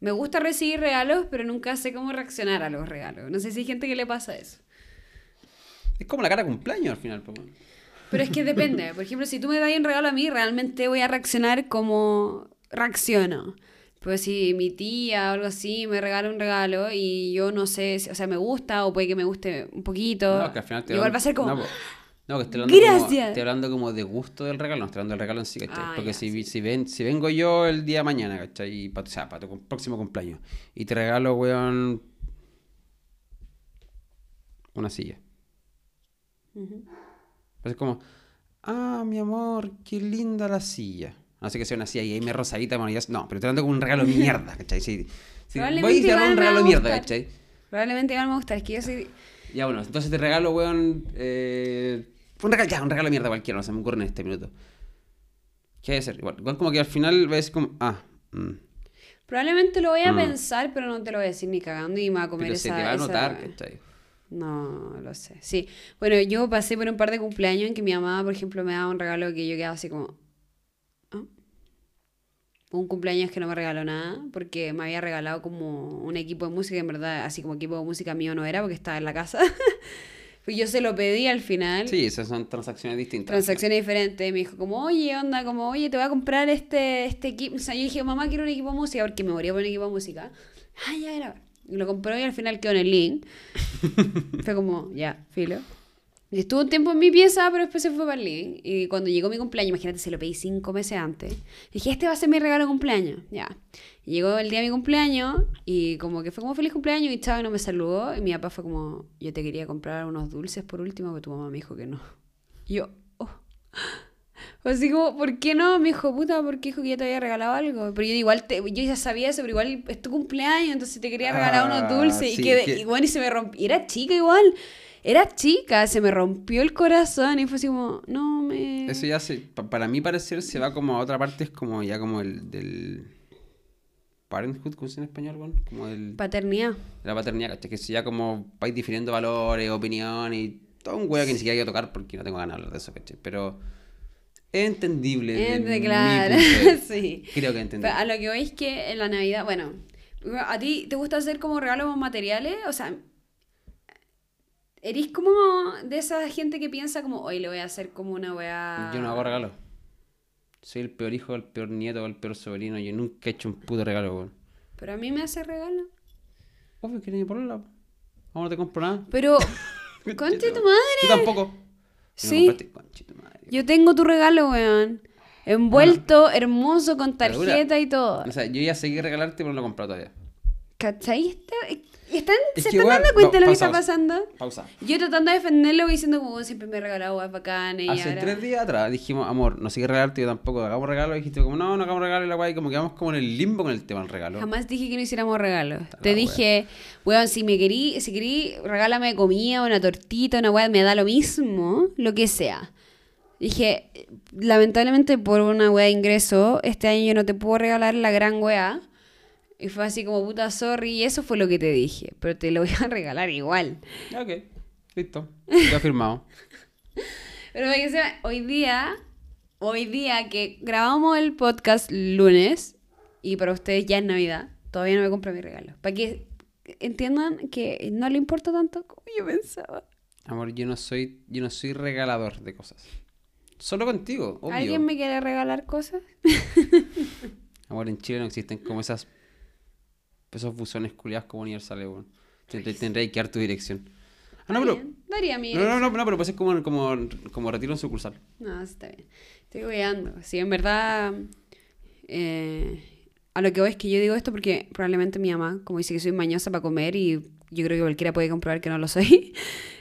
me gusta recibir regalos, pero nunca sé cómo reaccionar a los regalos. No sé si hay gente que le pasa eso. Es como la cara de cumpleaños al final, pues. Pero es que depende. Por ejemplo, si tú me das un regalo a mí, realmente voy a reaccionar como reacciono. Pues si mi tía o algo así me regala un regalo y yo no sé, si- o sea, me gusta o puede que me guste un poquito, No, que al final te igual va a ser como... No, que estoy hablando, como, ¡Gracias! estoy hablando como de gusto del regalo, no estoy hablando del regalo en sí, ¿cachai? Ah, Porque si, sí. si, ven, si vengo yo el día de mañana, ¿cachai? Y pa- o sea, para tu próximo cumpleaños, y te regalo, weón, una silla. Pues es como, ah, mi amor, qué linda la silla. No sé que sea una silla y ahí me rosadita, bueno, ya- no, pero estoy hablando como un regalo de mierda, ¿cachai? Sí, sí, voy te regalo igual un regalo a mierda, gustar. ¿cachai? Probablemente igual me gusta, es que yo soy... Ya bueno, entonces te regalo, weón. Eh, un regalo, ya, un regalo mierda cualquiera, no se me ocurre en este minuto. ¿Qué hay que hacer? Igual, igual como que al final ves como, ah, mm, Probablemente lo voy a Mm. pensar, pero no te lo voy a decir ni cagando y me va a comer pero esa... se te va a esa- notar, ¿cachai? No, lo sé. Sí. Bueno, yo pasé por un par de cumpleaños en que mi mamá, por ejemplo, me daba un regalo que yo quedaba así como... ¿ah? Un cumpleaños que no me regaló nada, porque me había regalado como un equipo de música, en verdad, así como equipo de música mío no era, porque estaba en la casa. Pues yo se lo pedí al final. Sí, esas son transacciones distintas. Transacciones diferentes. Me dijo como, oye, onda, como, oye, te voy a comprar este, este equipo. O sea, yo dije, mamá, quiero un equipo de música, porque me moría por un equipo de música. Ah, ya era. Y lo compró y al final quedó en el link. fue como, ya, filo. Y estuvo un tiempo en mi pieza, pero después se fue para el link. Y cuando llegó mi cumpleaños, imagínate, se lo pedí cinco meses antes. Dije, este va a ser mi regalo de cumpleaños. Ya. Y llegó el día de mi cumpleaños y como que fue como feliz cumpleaños y chavo no me saludó. Y mi papá fue como, yo te quería comprar unos dulces por último, pero tu mamá me dijo que no. Y yo, oh. Así como, ¿por qué no? Me dijo, puta, ¿por qué dijo que ya te había regalado algo? Pero yo igual, te, yo ya sabía eso, pero igual es tu cumpleaños, entonces te quería regalar unos Ah, dulces. sí, y, que, que- y bueno, y se me rompió. y Era chica igual. Era chica, se me rompió el corazón y fue así como, no me... Eso ya se, pa- para mí parecer se va como a otra parte, es como ya como el del parenthood, ¿cómo se dice en español, weón? Como el, Paternidad. la paternidad, ¿cachai? Que ya como vais difiriendo valores, opiniones y todo un huevo que ni siquiera quiero tocar porque no tengo ganas de hablar de eso, ¿cachai? Pero es entendible. Ente- claro, sí. Creo que entendible. Pero a lo que voy es que en la Navidad, bueno, ¿a ti te gusta hacer como regalos materiales? O sea, ¿eres como de esa gente que piensa como, hoy le voy a hacer como una weá... Yo no hago regalos. Soy el peor hijo, el peor nieto, el peor sobrino. Yo nunca he hecho un puto regalo, weón. Pero a mí me hace regalo. Obvio que ni por la. Vamos, no te compro nada. Pero, conche tu madre. Tampoco. No Sí. conche tu madre. Yo tengo tu regalo, weón. Envuelto, hermoso, con tarjeta y todo. O sea, yo ya seguí regalarte, pero no lo he comprado todavía. ¿Cachai? Esta- ¿Están, Es ¿Se que, están dando cuenta de lo que está pasando? Pausa. Yo tratando de defenderlo y diciendo como "Oh, siempre me he regalado guas bacanas y Hace ahora... tres días atrás dijimos, amor, no sé qué regalarte, yo tampoco, hagamos regalo. Y dijiste como, no, no hagamos regalo y la guay, y como que vamos como en el limbo con el tema del regalo. Jamás dije que no hiciéramos regalos. Te wea. dije, weón, si me querí, si querí, regálame comida, una tortita, una weá, me da lo mismo, lo que sea. Dije, lamentablemente por una weá de ingreso, este año yo no te puedo regalar la gran weá. Y fue así como puta sorry, y eso fue lo que te dije. Pero te lo voy a regalar igual. Ok, listo. Ya firmado. Pero para que sepa, hoy día, hoy día que grabamos el podcast lunes, y para ustedes ya es Navidad, todavía no me compré mi regalo. Para que entiendan que no le importa tanto como yo pensaba. Amor, yo no soy, yo no soy regalador de cosas. Solo contigo, obvio. ¿Alguien me quiere regalar cosas? Amor, en Chile no existen como esas esos buzones culiados como universales, weón. Te- Tendré que dar tu dirección. Ah, no, pero. Daría mi No, no, no, no, pero puede ser como, como, como retiro en sucursal. No, está bien. Estoy weando. Sí, en verdad. eh, a lo que voy es que yo digo esto porque probablemente mi mamá, como dice que soy mañosa para comer y yo creo que cualquiera puede comprobar que no lo soy,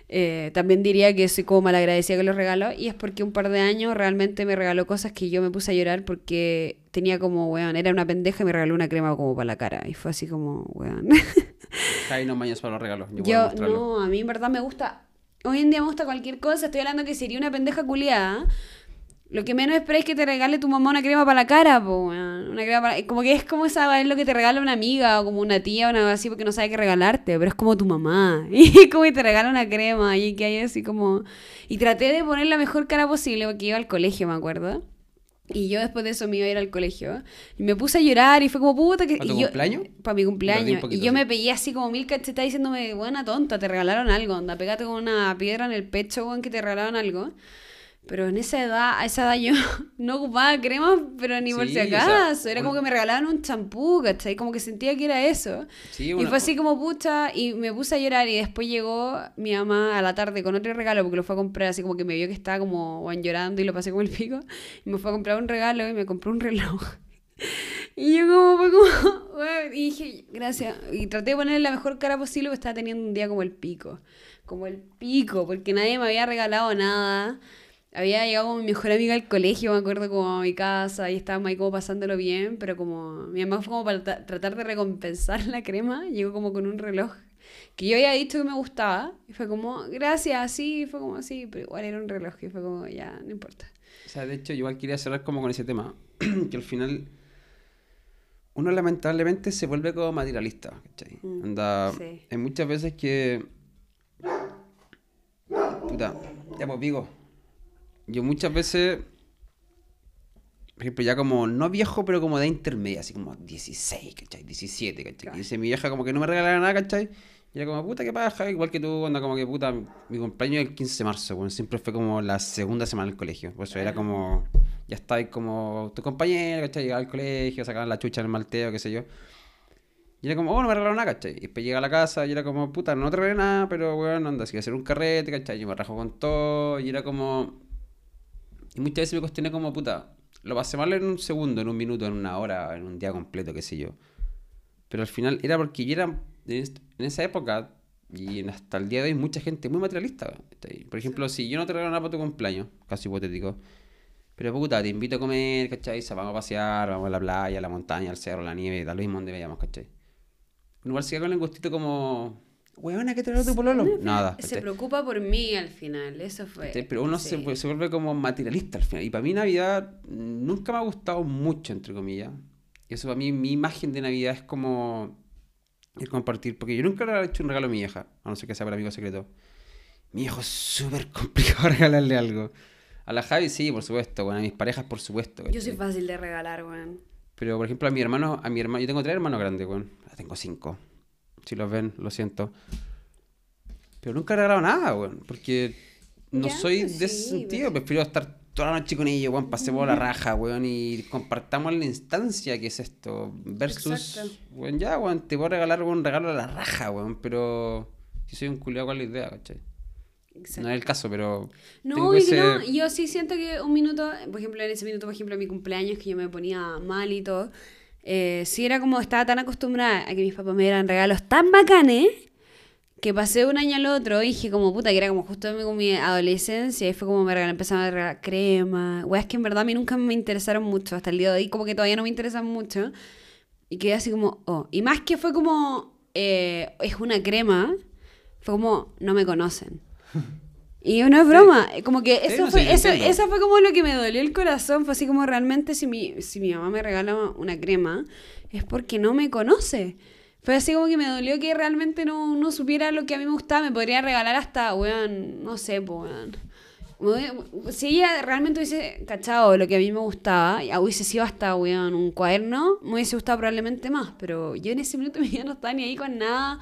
eh, también diría que soy como malagradecida con los regalos y es porque un par de años realmente me regaló cosas que yo me puse a llorar porque tenía como, weón, era una pendeja y me regaló una crema como para la cara y fue así como, weón. Ahí no maños para los regalos. Yo, no, a mí en verdad me gusta. Hoy en día me gusta cualquier cosa. Estoy hablando que sería una pendeja culiada. Lo que menos esperes es que te regale tu mamá una crema para la cara, po. Una crema para... Como que es como esa es lo que te regala una amiga o como una tía o una cosa así porque no sabe qué regalarte, pero es como tu mamá. Y como que te regala una crema y que hay así como... Y traté de poner la mejor cara posible porque iba al colegio, me acuerdo. Y yo después de eso me iba a ir al colegio. Y me puse a llorar y fue como puta que... ¿Para tu yo- cumpleaños? Para mi cumpleaños. poquito, y yo sí. me pegué así como mil cachetadas diciéndome, buena tonta, te regalaron algo, onda, pégate con una piedra en el pecho, weón, que te regalaron algo. Pero en esa edad, a esa edad yo no ocupaba crema, pero ni por Sí, si o sea, acaso. Era como una- que me regalaban un champú, ¿cachai? Como que sentía que era eso. Sí, Y fue así como pucha, y me puse a llorar y después llegó mi mamá a la tarde con otro regalo porque lo fue a comprar, así como que me vio que estaba como llorando y lo pasé como el pico. Y me fue a comprar un regalo y me compró un reloj. Y yo como fue como, y dije, gracias. Y traté de ponerle la mejor cara posible porque estaba teniendo un día como el pico. Como el pico, porque nadie me había regalado nada. Había llegado mi mejor amiga al colegio, me acuerdo, como a mi casa, y estábamos ahí como pasándolo bien, pero como mi mamá fue como para tra- tratar de recompensar la crema, llegó como con un reloj que yo había dicho que me gustaba, y fue como, gracias, sí, fue como así, pero igual era un reloj, y fue como, ya, no importa. O sea, de hecho, igual quería cerrar como con ese tema. que al final uno lamentablemente se vuelve como materialista, ¿cachai? Mm, Anda, sí. hay muchas veces que... Puta, ya pues digo, yo muchas veces, por ejemplo, ya como, no viejo, pero como de intermedia, así como 16, ¿cachai? 17, ¿cachai? Claro. Y dice mi vieja como que no me regalaba nada, ¿cachai? Y era como, puta, qué paja, igual que tú, anda como que puta, mi cumpleaños es el 15 de marzo, bueno, siempre fue como la segunda semana del colegio, por eso era como, ya está ahí como tu compañero, ¿cachai? Llegaba al colegio, sacaban la chucha en el malteo, qué sé yo. Y era como, oh, no me regalaron nada, ¿cachai? Y después llega a la casa y era como, puta, no te regalé nada, pero bueno, anda, si voy a hacer un carrete, ¿cachai? Yo me rajo con todo y era como... Y muchas veces me cuestioné como, puta, lo pasé mal en un segundo, en un minuto, en una hora, en un día completo, qué sé yo. Pero al final era porque yo era, en esa época, y hasta el día de hoy, mucha gente muy materialista. Por ejemplo, si yo no te regalo nada para tu cumpleaños, caso hipotético, pero puta, te invito a comer, ¿cachai? Vamos a pasear, vamos a la playa, a la montaña, al cerro, a la nieve, lo mismo donde vayamos, ¿cachai? Igual queda con el gustito como, weona, ¿qué te regaló tu pololo? Nada, Se ¿cachai? preocupa por mí al final, eso fue. ¿Cachai? Pero uno se, sí. vu- se vuelve como materialista al final. Y para mí Navidad nunca me ha gustado mucho, entre comillas. Y eso para mí, mi imagen de Navidad es como el compartir. Porque yo nunca le he hecho un regalo a mi hija, a no ser que sea para amigo secreto. Mi hijo es súper complicado regalarle algo. A la Javi sí, por supuesto. Bueno, a mis parejas, por supuesto. Yo soy fácil de regalar, weón. Pero, por ejemplo, a mi hermano, a mi hermano, yo tengo tres hermanos grandes, weón. Tengo cinco. Si los ven, lo siento. Pero nunca he regalado nada, weón. Porque no Ya, soy pues de ese sí, sentido. Prefiero estar toda la noche con ellos, weón. Pasemos la raja, weón. Y compartamos la instancia que es esto. Versus, Exacto. weón, ya, weón. Te puedo regalar un regalo a la raja, weón. Pero si soy un culiado, ¿cuál es la idea, cachai? Exacto. No es el caso, pero. No, ese- no. Yo sí siento que un minuto, por ejemplo, en ese minuto, por ejemplo, mi cumpleaños, que yo me ponía mal y todo, eh, sí era como, estaba tan acostumbrada a que mis papás me dieran regalos tan bacanes que pasé un año al otro y dije como puta que era como justo con mi adolescencia y fue como me regalaron, empezaron a regalar crema, weas que en verdad a mí nunca me interesaron mucho, hasta el día de hoy como que todavía no me interesan mucho y quedé así como, oh, y más que fue como, eh, es una crema, fue como, no me conocen. Y no es broma, como que Sí, eso no, fue, sí, eso, eso fue como lo que me dolió el corazón, fue así como realmente si mi, si mi mamá me regala una crema, es porque no me conoce. Fue así como que me dolió que realmente no, no supiera lo que a mí me gustaba, me podría regalar hasta, weón, no sé, weón. Si ella realmente hubiese cachado lo que a mí me gustaba, hubiese sido hasta, weón, un cuaderno, me hubiese gustado probablemente más, pero yo en ese minuto mi vida no estaba ni ahí con nada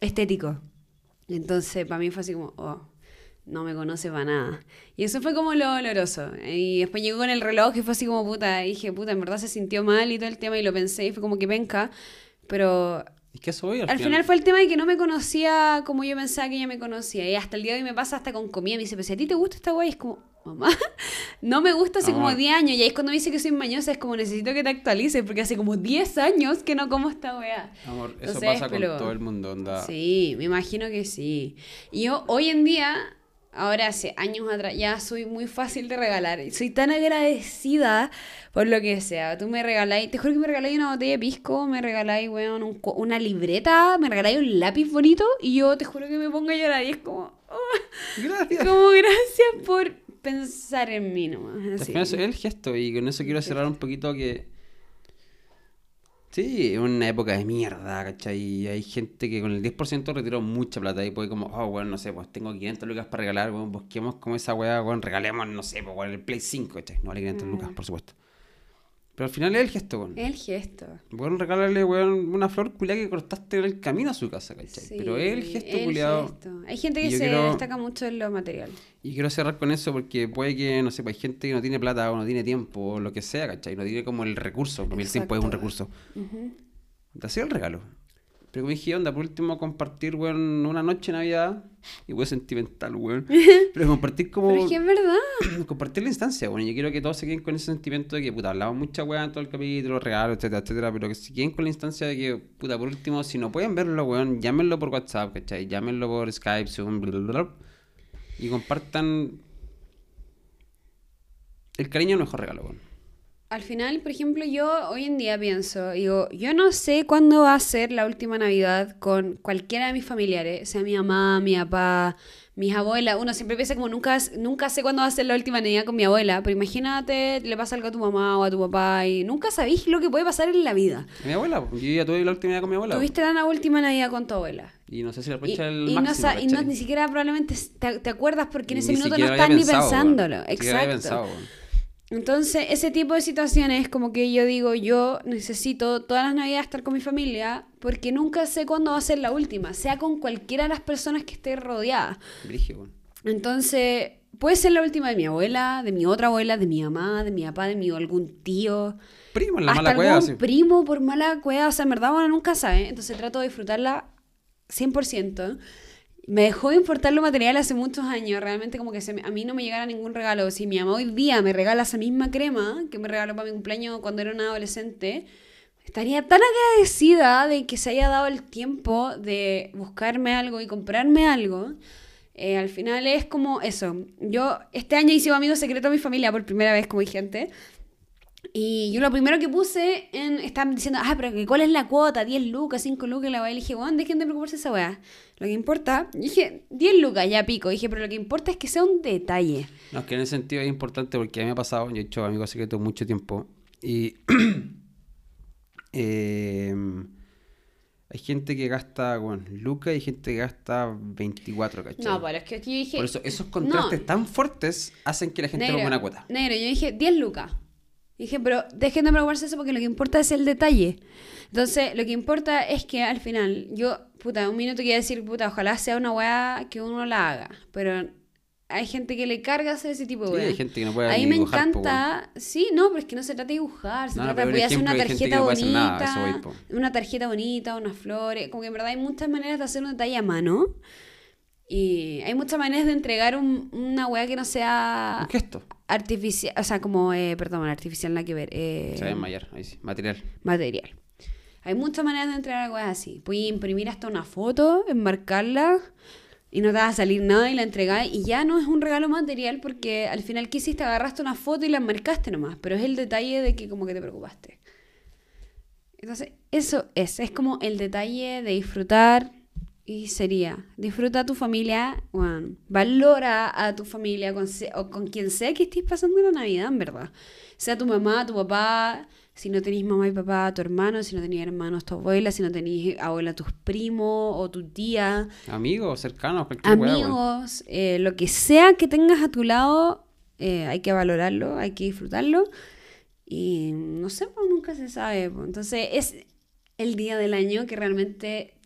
estético. Entonces, para mí fue así como, oh, no me conoce para nada. Y eso fue como lo doloroso. Y después llegó con el reloj y fue así como, puta, y dije, puta, en verdad se sintió mal y todo el tema y lo pensé y fue como que penca. Pero Es que eso voy al, al final fue el tema de que no me conocía como yo pensaba que ella me conocía. Y hasta el día de hoy me pasa hasta con comida. Me dice, pero si a ti te gusta esta guay, es como, mamá, no me gusta hace como Amor. 10 años. Y ahí es cuando me dice que soy mañosa, es como necesito que te actualices, porque hace como 10 años que no como esta weá. Amor, eso Entonces, pasa con todo el mundo, onda. Sí, me imagino que sí. Y yo hoy en día, ahora hace años atrás, ya soy muy fácil de regalar. Soy tan agradecida por lo que sea. Tú me regaláis, te juro que me regaláis una botella de pisco, me regaláis, weón, un una libreta, me regaláis un lápiz bonito y yo te juro que me pongo a llorar y es como, oh, Gracias. como gracias por pensar en mí nomás. Al así. final es el gesto y con eso quiero cerrar un poquito que... Sí, es una época de mierda, ¿cachai? Y hay gente que con el 10% retiró mucha plata y puede como, oh, bueno, no sé, pues tengo 500 lucas para regalar, bueno, busquemos como esa weá, bueno, regalemos, no sé, pues bueno, el Play 5, ¿cachai? No vale 500 lucas, por supuesto. Pero al final es el gesto, weón. Es el gesto. Bueno, regalarle, weón, una flor culiada que cortaste en el camino a su casa, ¿cachai? Sí, Pero es el gesto el culiado. gesto. Hay gente que se quiero- destaca mucho en lo material. Y quiero cerrar con eso porque puede que, no sé, pues hay gente que no tiene plata o no tiene tiempo o lo que sea, ¿cachai? No tiene como el recurso, porque el tiempo es un Exacto. recurso. Ujú. Te hacía el regalo. Pero como dije, onda, por último compartir, weón, una noche de Navidad. Y weón, sentimental, weón. Pero compartir como... Pero es que es verdad. compartir la instancia, bueno, yo quiero que todos se queden con ese sentimiento de que, puta, hablamos mucha weá en todo el capítulo, regalos, etcétera, etcétera, pero que se queden con la instancia de que, puta, por último, si no pueden verlo, weón, llámenlo por WhatsApp, ¿cachai? Llámenlo por Skype, Zoom, bla, bla, bla, y compartan el cariño es el mejor regalo, weón. Al final, por ejemplo, yo hoy en día pienso, digo, yo no sé cuándo va a ser la última Navidad con cualquiera de mis familiares, sea mi mamá, mi papá, mis abuelas. Uno siempre piensa como nunca, nunca sé cuándo va a ser la última Navidad con mi abuela, pero imagínate, le pasa algo a tu mamá o a tu papá y nunca sabéis lo que puede pasar en la vida. Mi abuela, yo ya tuve la última Navidad con mi abuela. Tuviste la última Navidad con tu abuela. Y no sé si la el y no, máximo, sa- y no ni siquiera probablemente te, te acuerdas porque en ese Ni minuto no estás ni pensándolo. Exacto. Entonces, ese tipo de situaciones, como que yo digo, yo necesito todas las navidades estar con mi familia, porque nunca sé cuándo va a ser la última, sea con cualquiera de las personas que esté rodeada. Entonces, puede ser la última de mi abuela, de mi otra abuela, de mi mamá, de mi papá, de mi algún tío. Primo, en la hasta mala algún cueva, sí. primo por mala cueva. O sea, en verdad uno nunca sabe. Entonces trato de disfrutarla 100%. Me dejó de importar lo material hace muchos años. Realmente como que a mí no me llegara ningún regalo. Si mi mamá hoy día me regala esa misma crema que me regaló para mi cumpleaños cuando era una adolescente, estaría tan agradecida de que se haya dado el tiempo de buscarme algo y comprarme algo. Eh, al final es como eso. Yo este año hice un amigo secreto a mi familia por primera vez, como dije. Y yo lo primero que puse en. Estaban diciendo, ah, pero ¿cuál es la cuota? 10 lucas, 5 lucas, y la weá. Y dije, weón, dejen de preocuparse esa weá. Lo que importa. y dije, 10 lucas, ya pico. Y dije, pero lo que importa es que sea un detalle. No, es que en ese sentido es importante porque a mí me ha pasado, yo he hecho amigos secretos mucho tiempo y eh, hay gente que gasta, bueno, lucas y gente que gasta 24, ¿cachai? No, pero es que yo dije. Por eso esos contrastes No. tan fuertes hacen que la gente negro, ponga una cuota. Negro, yo dije 10 lucas. Dije, pero dejen de preocuparse eso porque lo que importa es el detalle. Entonces, lo que importa es que al final, yo, puta, un minuto quiero decir, puta, ojalá sea una weá que uno la haga. Pero hay gente que le carga hacer ese tipo de Sí, weá. hay gente que no puede Ahí ni me dibujar, po, encanta. Sí, no, pero es que no se trata de dibujar. Se No, trata de poder hacer una tarjeta no nada, bonita. voy, una tarjeta bonita, unas flores. Como que en verdad hay muchas maneras de hacer un detalle a mano. Y hay muchas maneras de entregar un- una weá que no sea Un gesto. Artificial, o sea, como, eh, perdón, artificial nada que ver, eh, Se desmayar, ahí sí. Material. material. Hay muchas maneras de entregar weas así. Puedes imprimir hasta una foto, enmarcarla y no te va a salir nada y la entregás y ya no es un regalo material porque al final que hiciste agarraste una foto y la enmarcaste nomás, pero es el detalle de que como que te preocupaste. Entonces, eso es, es como el detalle de disfrutar y sería, disfruta a tu familia, bueno, valora a tu familia con, o con quien sea que estés pasando la Navidad, en verdad. Sea tu mamá, tu papá, si no tenéis mamá y papá, tu hermano, si no tenéis hermanos, tu abuela, si no tenéis abuela, tus primos o tu tía, Amigos, cercanos, cualquier amigos, eh, lo que sea que tengas a tu lado, eh, hay que valorarlo, hay que disfrutarlo. Y no sé, pues nunca se sabe. pues. Entonces es el día del año que realmente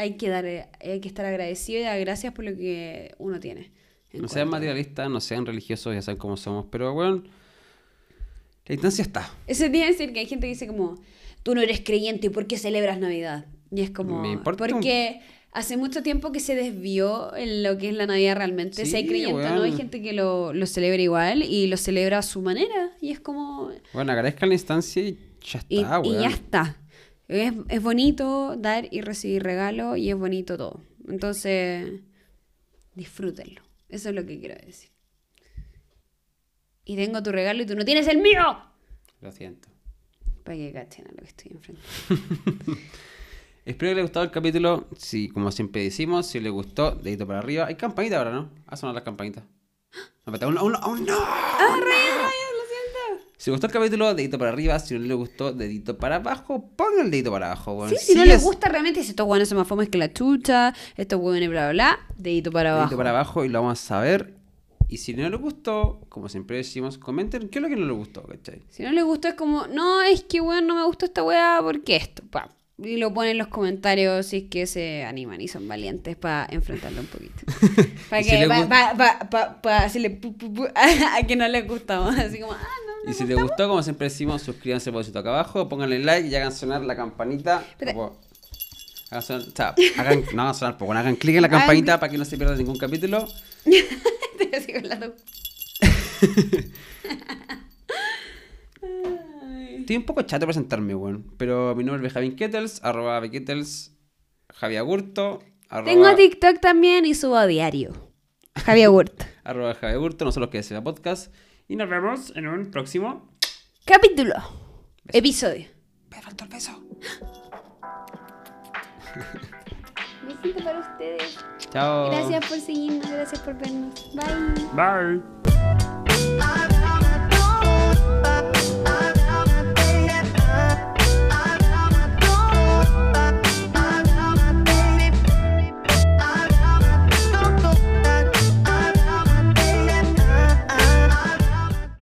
hay que dar, eh, hay que estar agradecido y dar gracias por lo que uno tiene. en No sean materialistas, no sean religiosos, ya saben cómo somos. Pero, weón, la instancia está. Eso tiene que decir que hay gente que dice como, tú no eres creyente, ¿y por qué celebras Navidad? Y es como, un- porque hace mucho tiempo que se desvió en lo que es la Navidad realmente. si hay Sí, creyente o no, hay gente que lo, lo celebra igual y lo celebra a su manera. Y es como, Bueno, agradezcan la instancia y ya y, está, y weón. ya está. Es, es bonito dar y recibir regalos y es bonito todo. Entonces, disfrútenlo. Eso es lo que quiero decir. Y tengo tu regalo y tú no tienes el mío. Lo siento. Para que cachen a lo que estoy enfrente. Espero que les haya gustado el capítulo. Si, como siempre decimos, si les gustó, dedito para arriba. Hay campanita ahora, ¿no? A sonar las campanitas. No, no. ¡Ah, rayos, rayos! Lo siento. Si les gustó el capítulo, dedito para arriba. Si no les gustó, dedito para abajo. Pongan el dedito para abajo, weón. Sí, si no les es- gusta realmente, si estos hueones son más fomes que la chucha, estos hueones bla bla bla, dedito para abajo. Dedito para abajo y lo vamos a saber. Y si no les gustó, como siempre decimos, comenten qué es lo que no les gustó, ¿cachai? Si no les gustó es como, no, es que weón, no me gustó esta weá, porque esto? Pa. Y lo ponen en los comentarios si es que se animan y son valientes para enfrentarlo un poquito. Para si que, les pa, gust- pa, pa, pa, pa decirle pu, pu, pu, a, a que no les gustamos. Así como, ah, no. Y si les gustó, como siempre decimos, suscríbanse por acá abajo, pónganle like y hagan sonar la campanita. Como- Hagan sonar, o sea, hagan, no hagan sonar, pues bueno, hagan clic en la campanita para que no se pierdan ningún capítulo. Te sigo hablando. Estoy un poco chato de presentarme, weón. Pero mi nombre es Benjamin Kettles, arroba Bekettles, Javi Agurto, arroba, Tengo TikTok también y subo a diario. Javier Hurt. arroba Javi Agurto, nosotros que sea podcast. Y nos vemos en un próximo. Capítulo. Episodio. Me faltó el beso. Besito para ustedes. Chao. Gracias por seguirnos, gracias por vernos. Bye. Bye.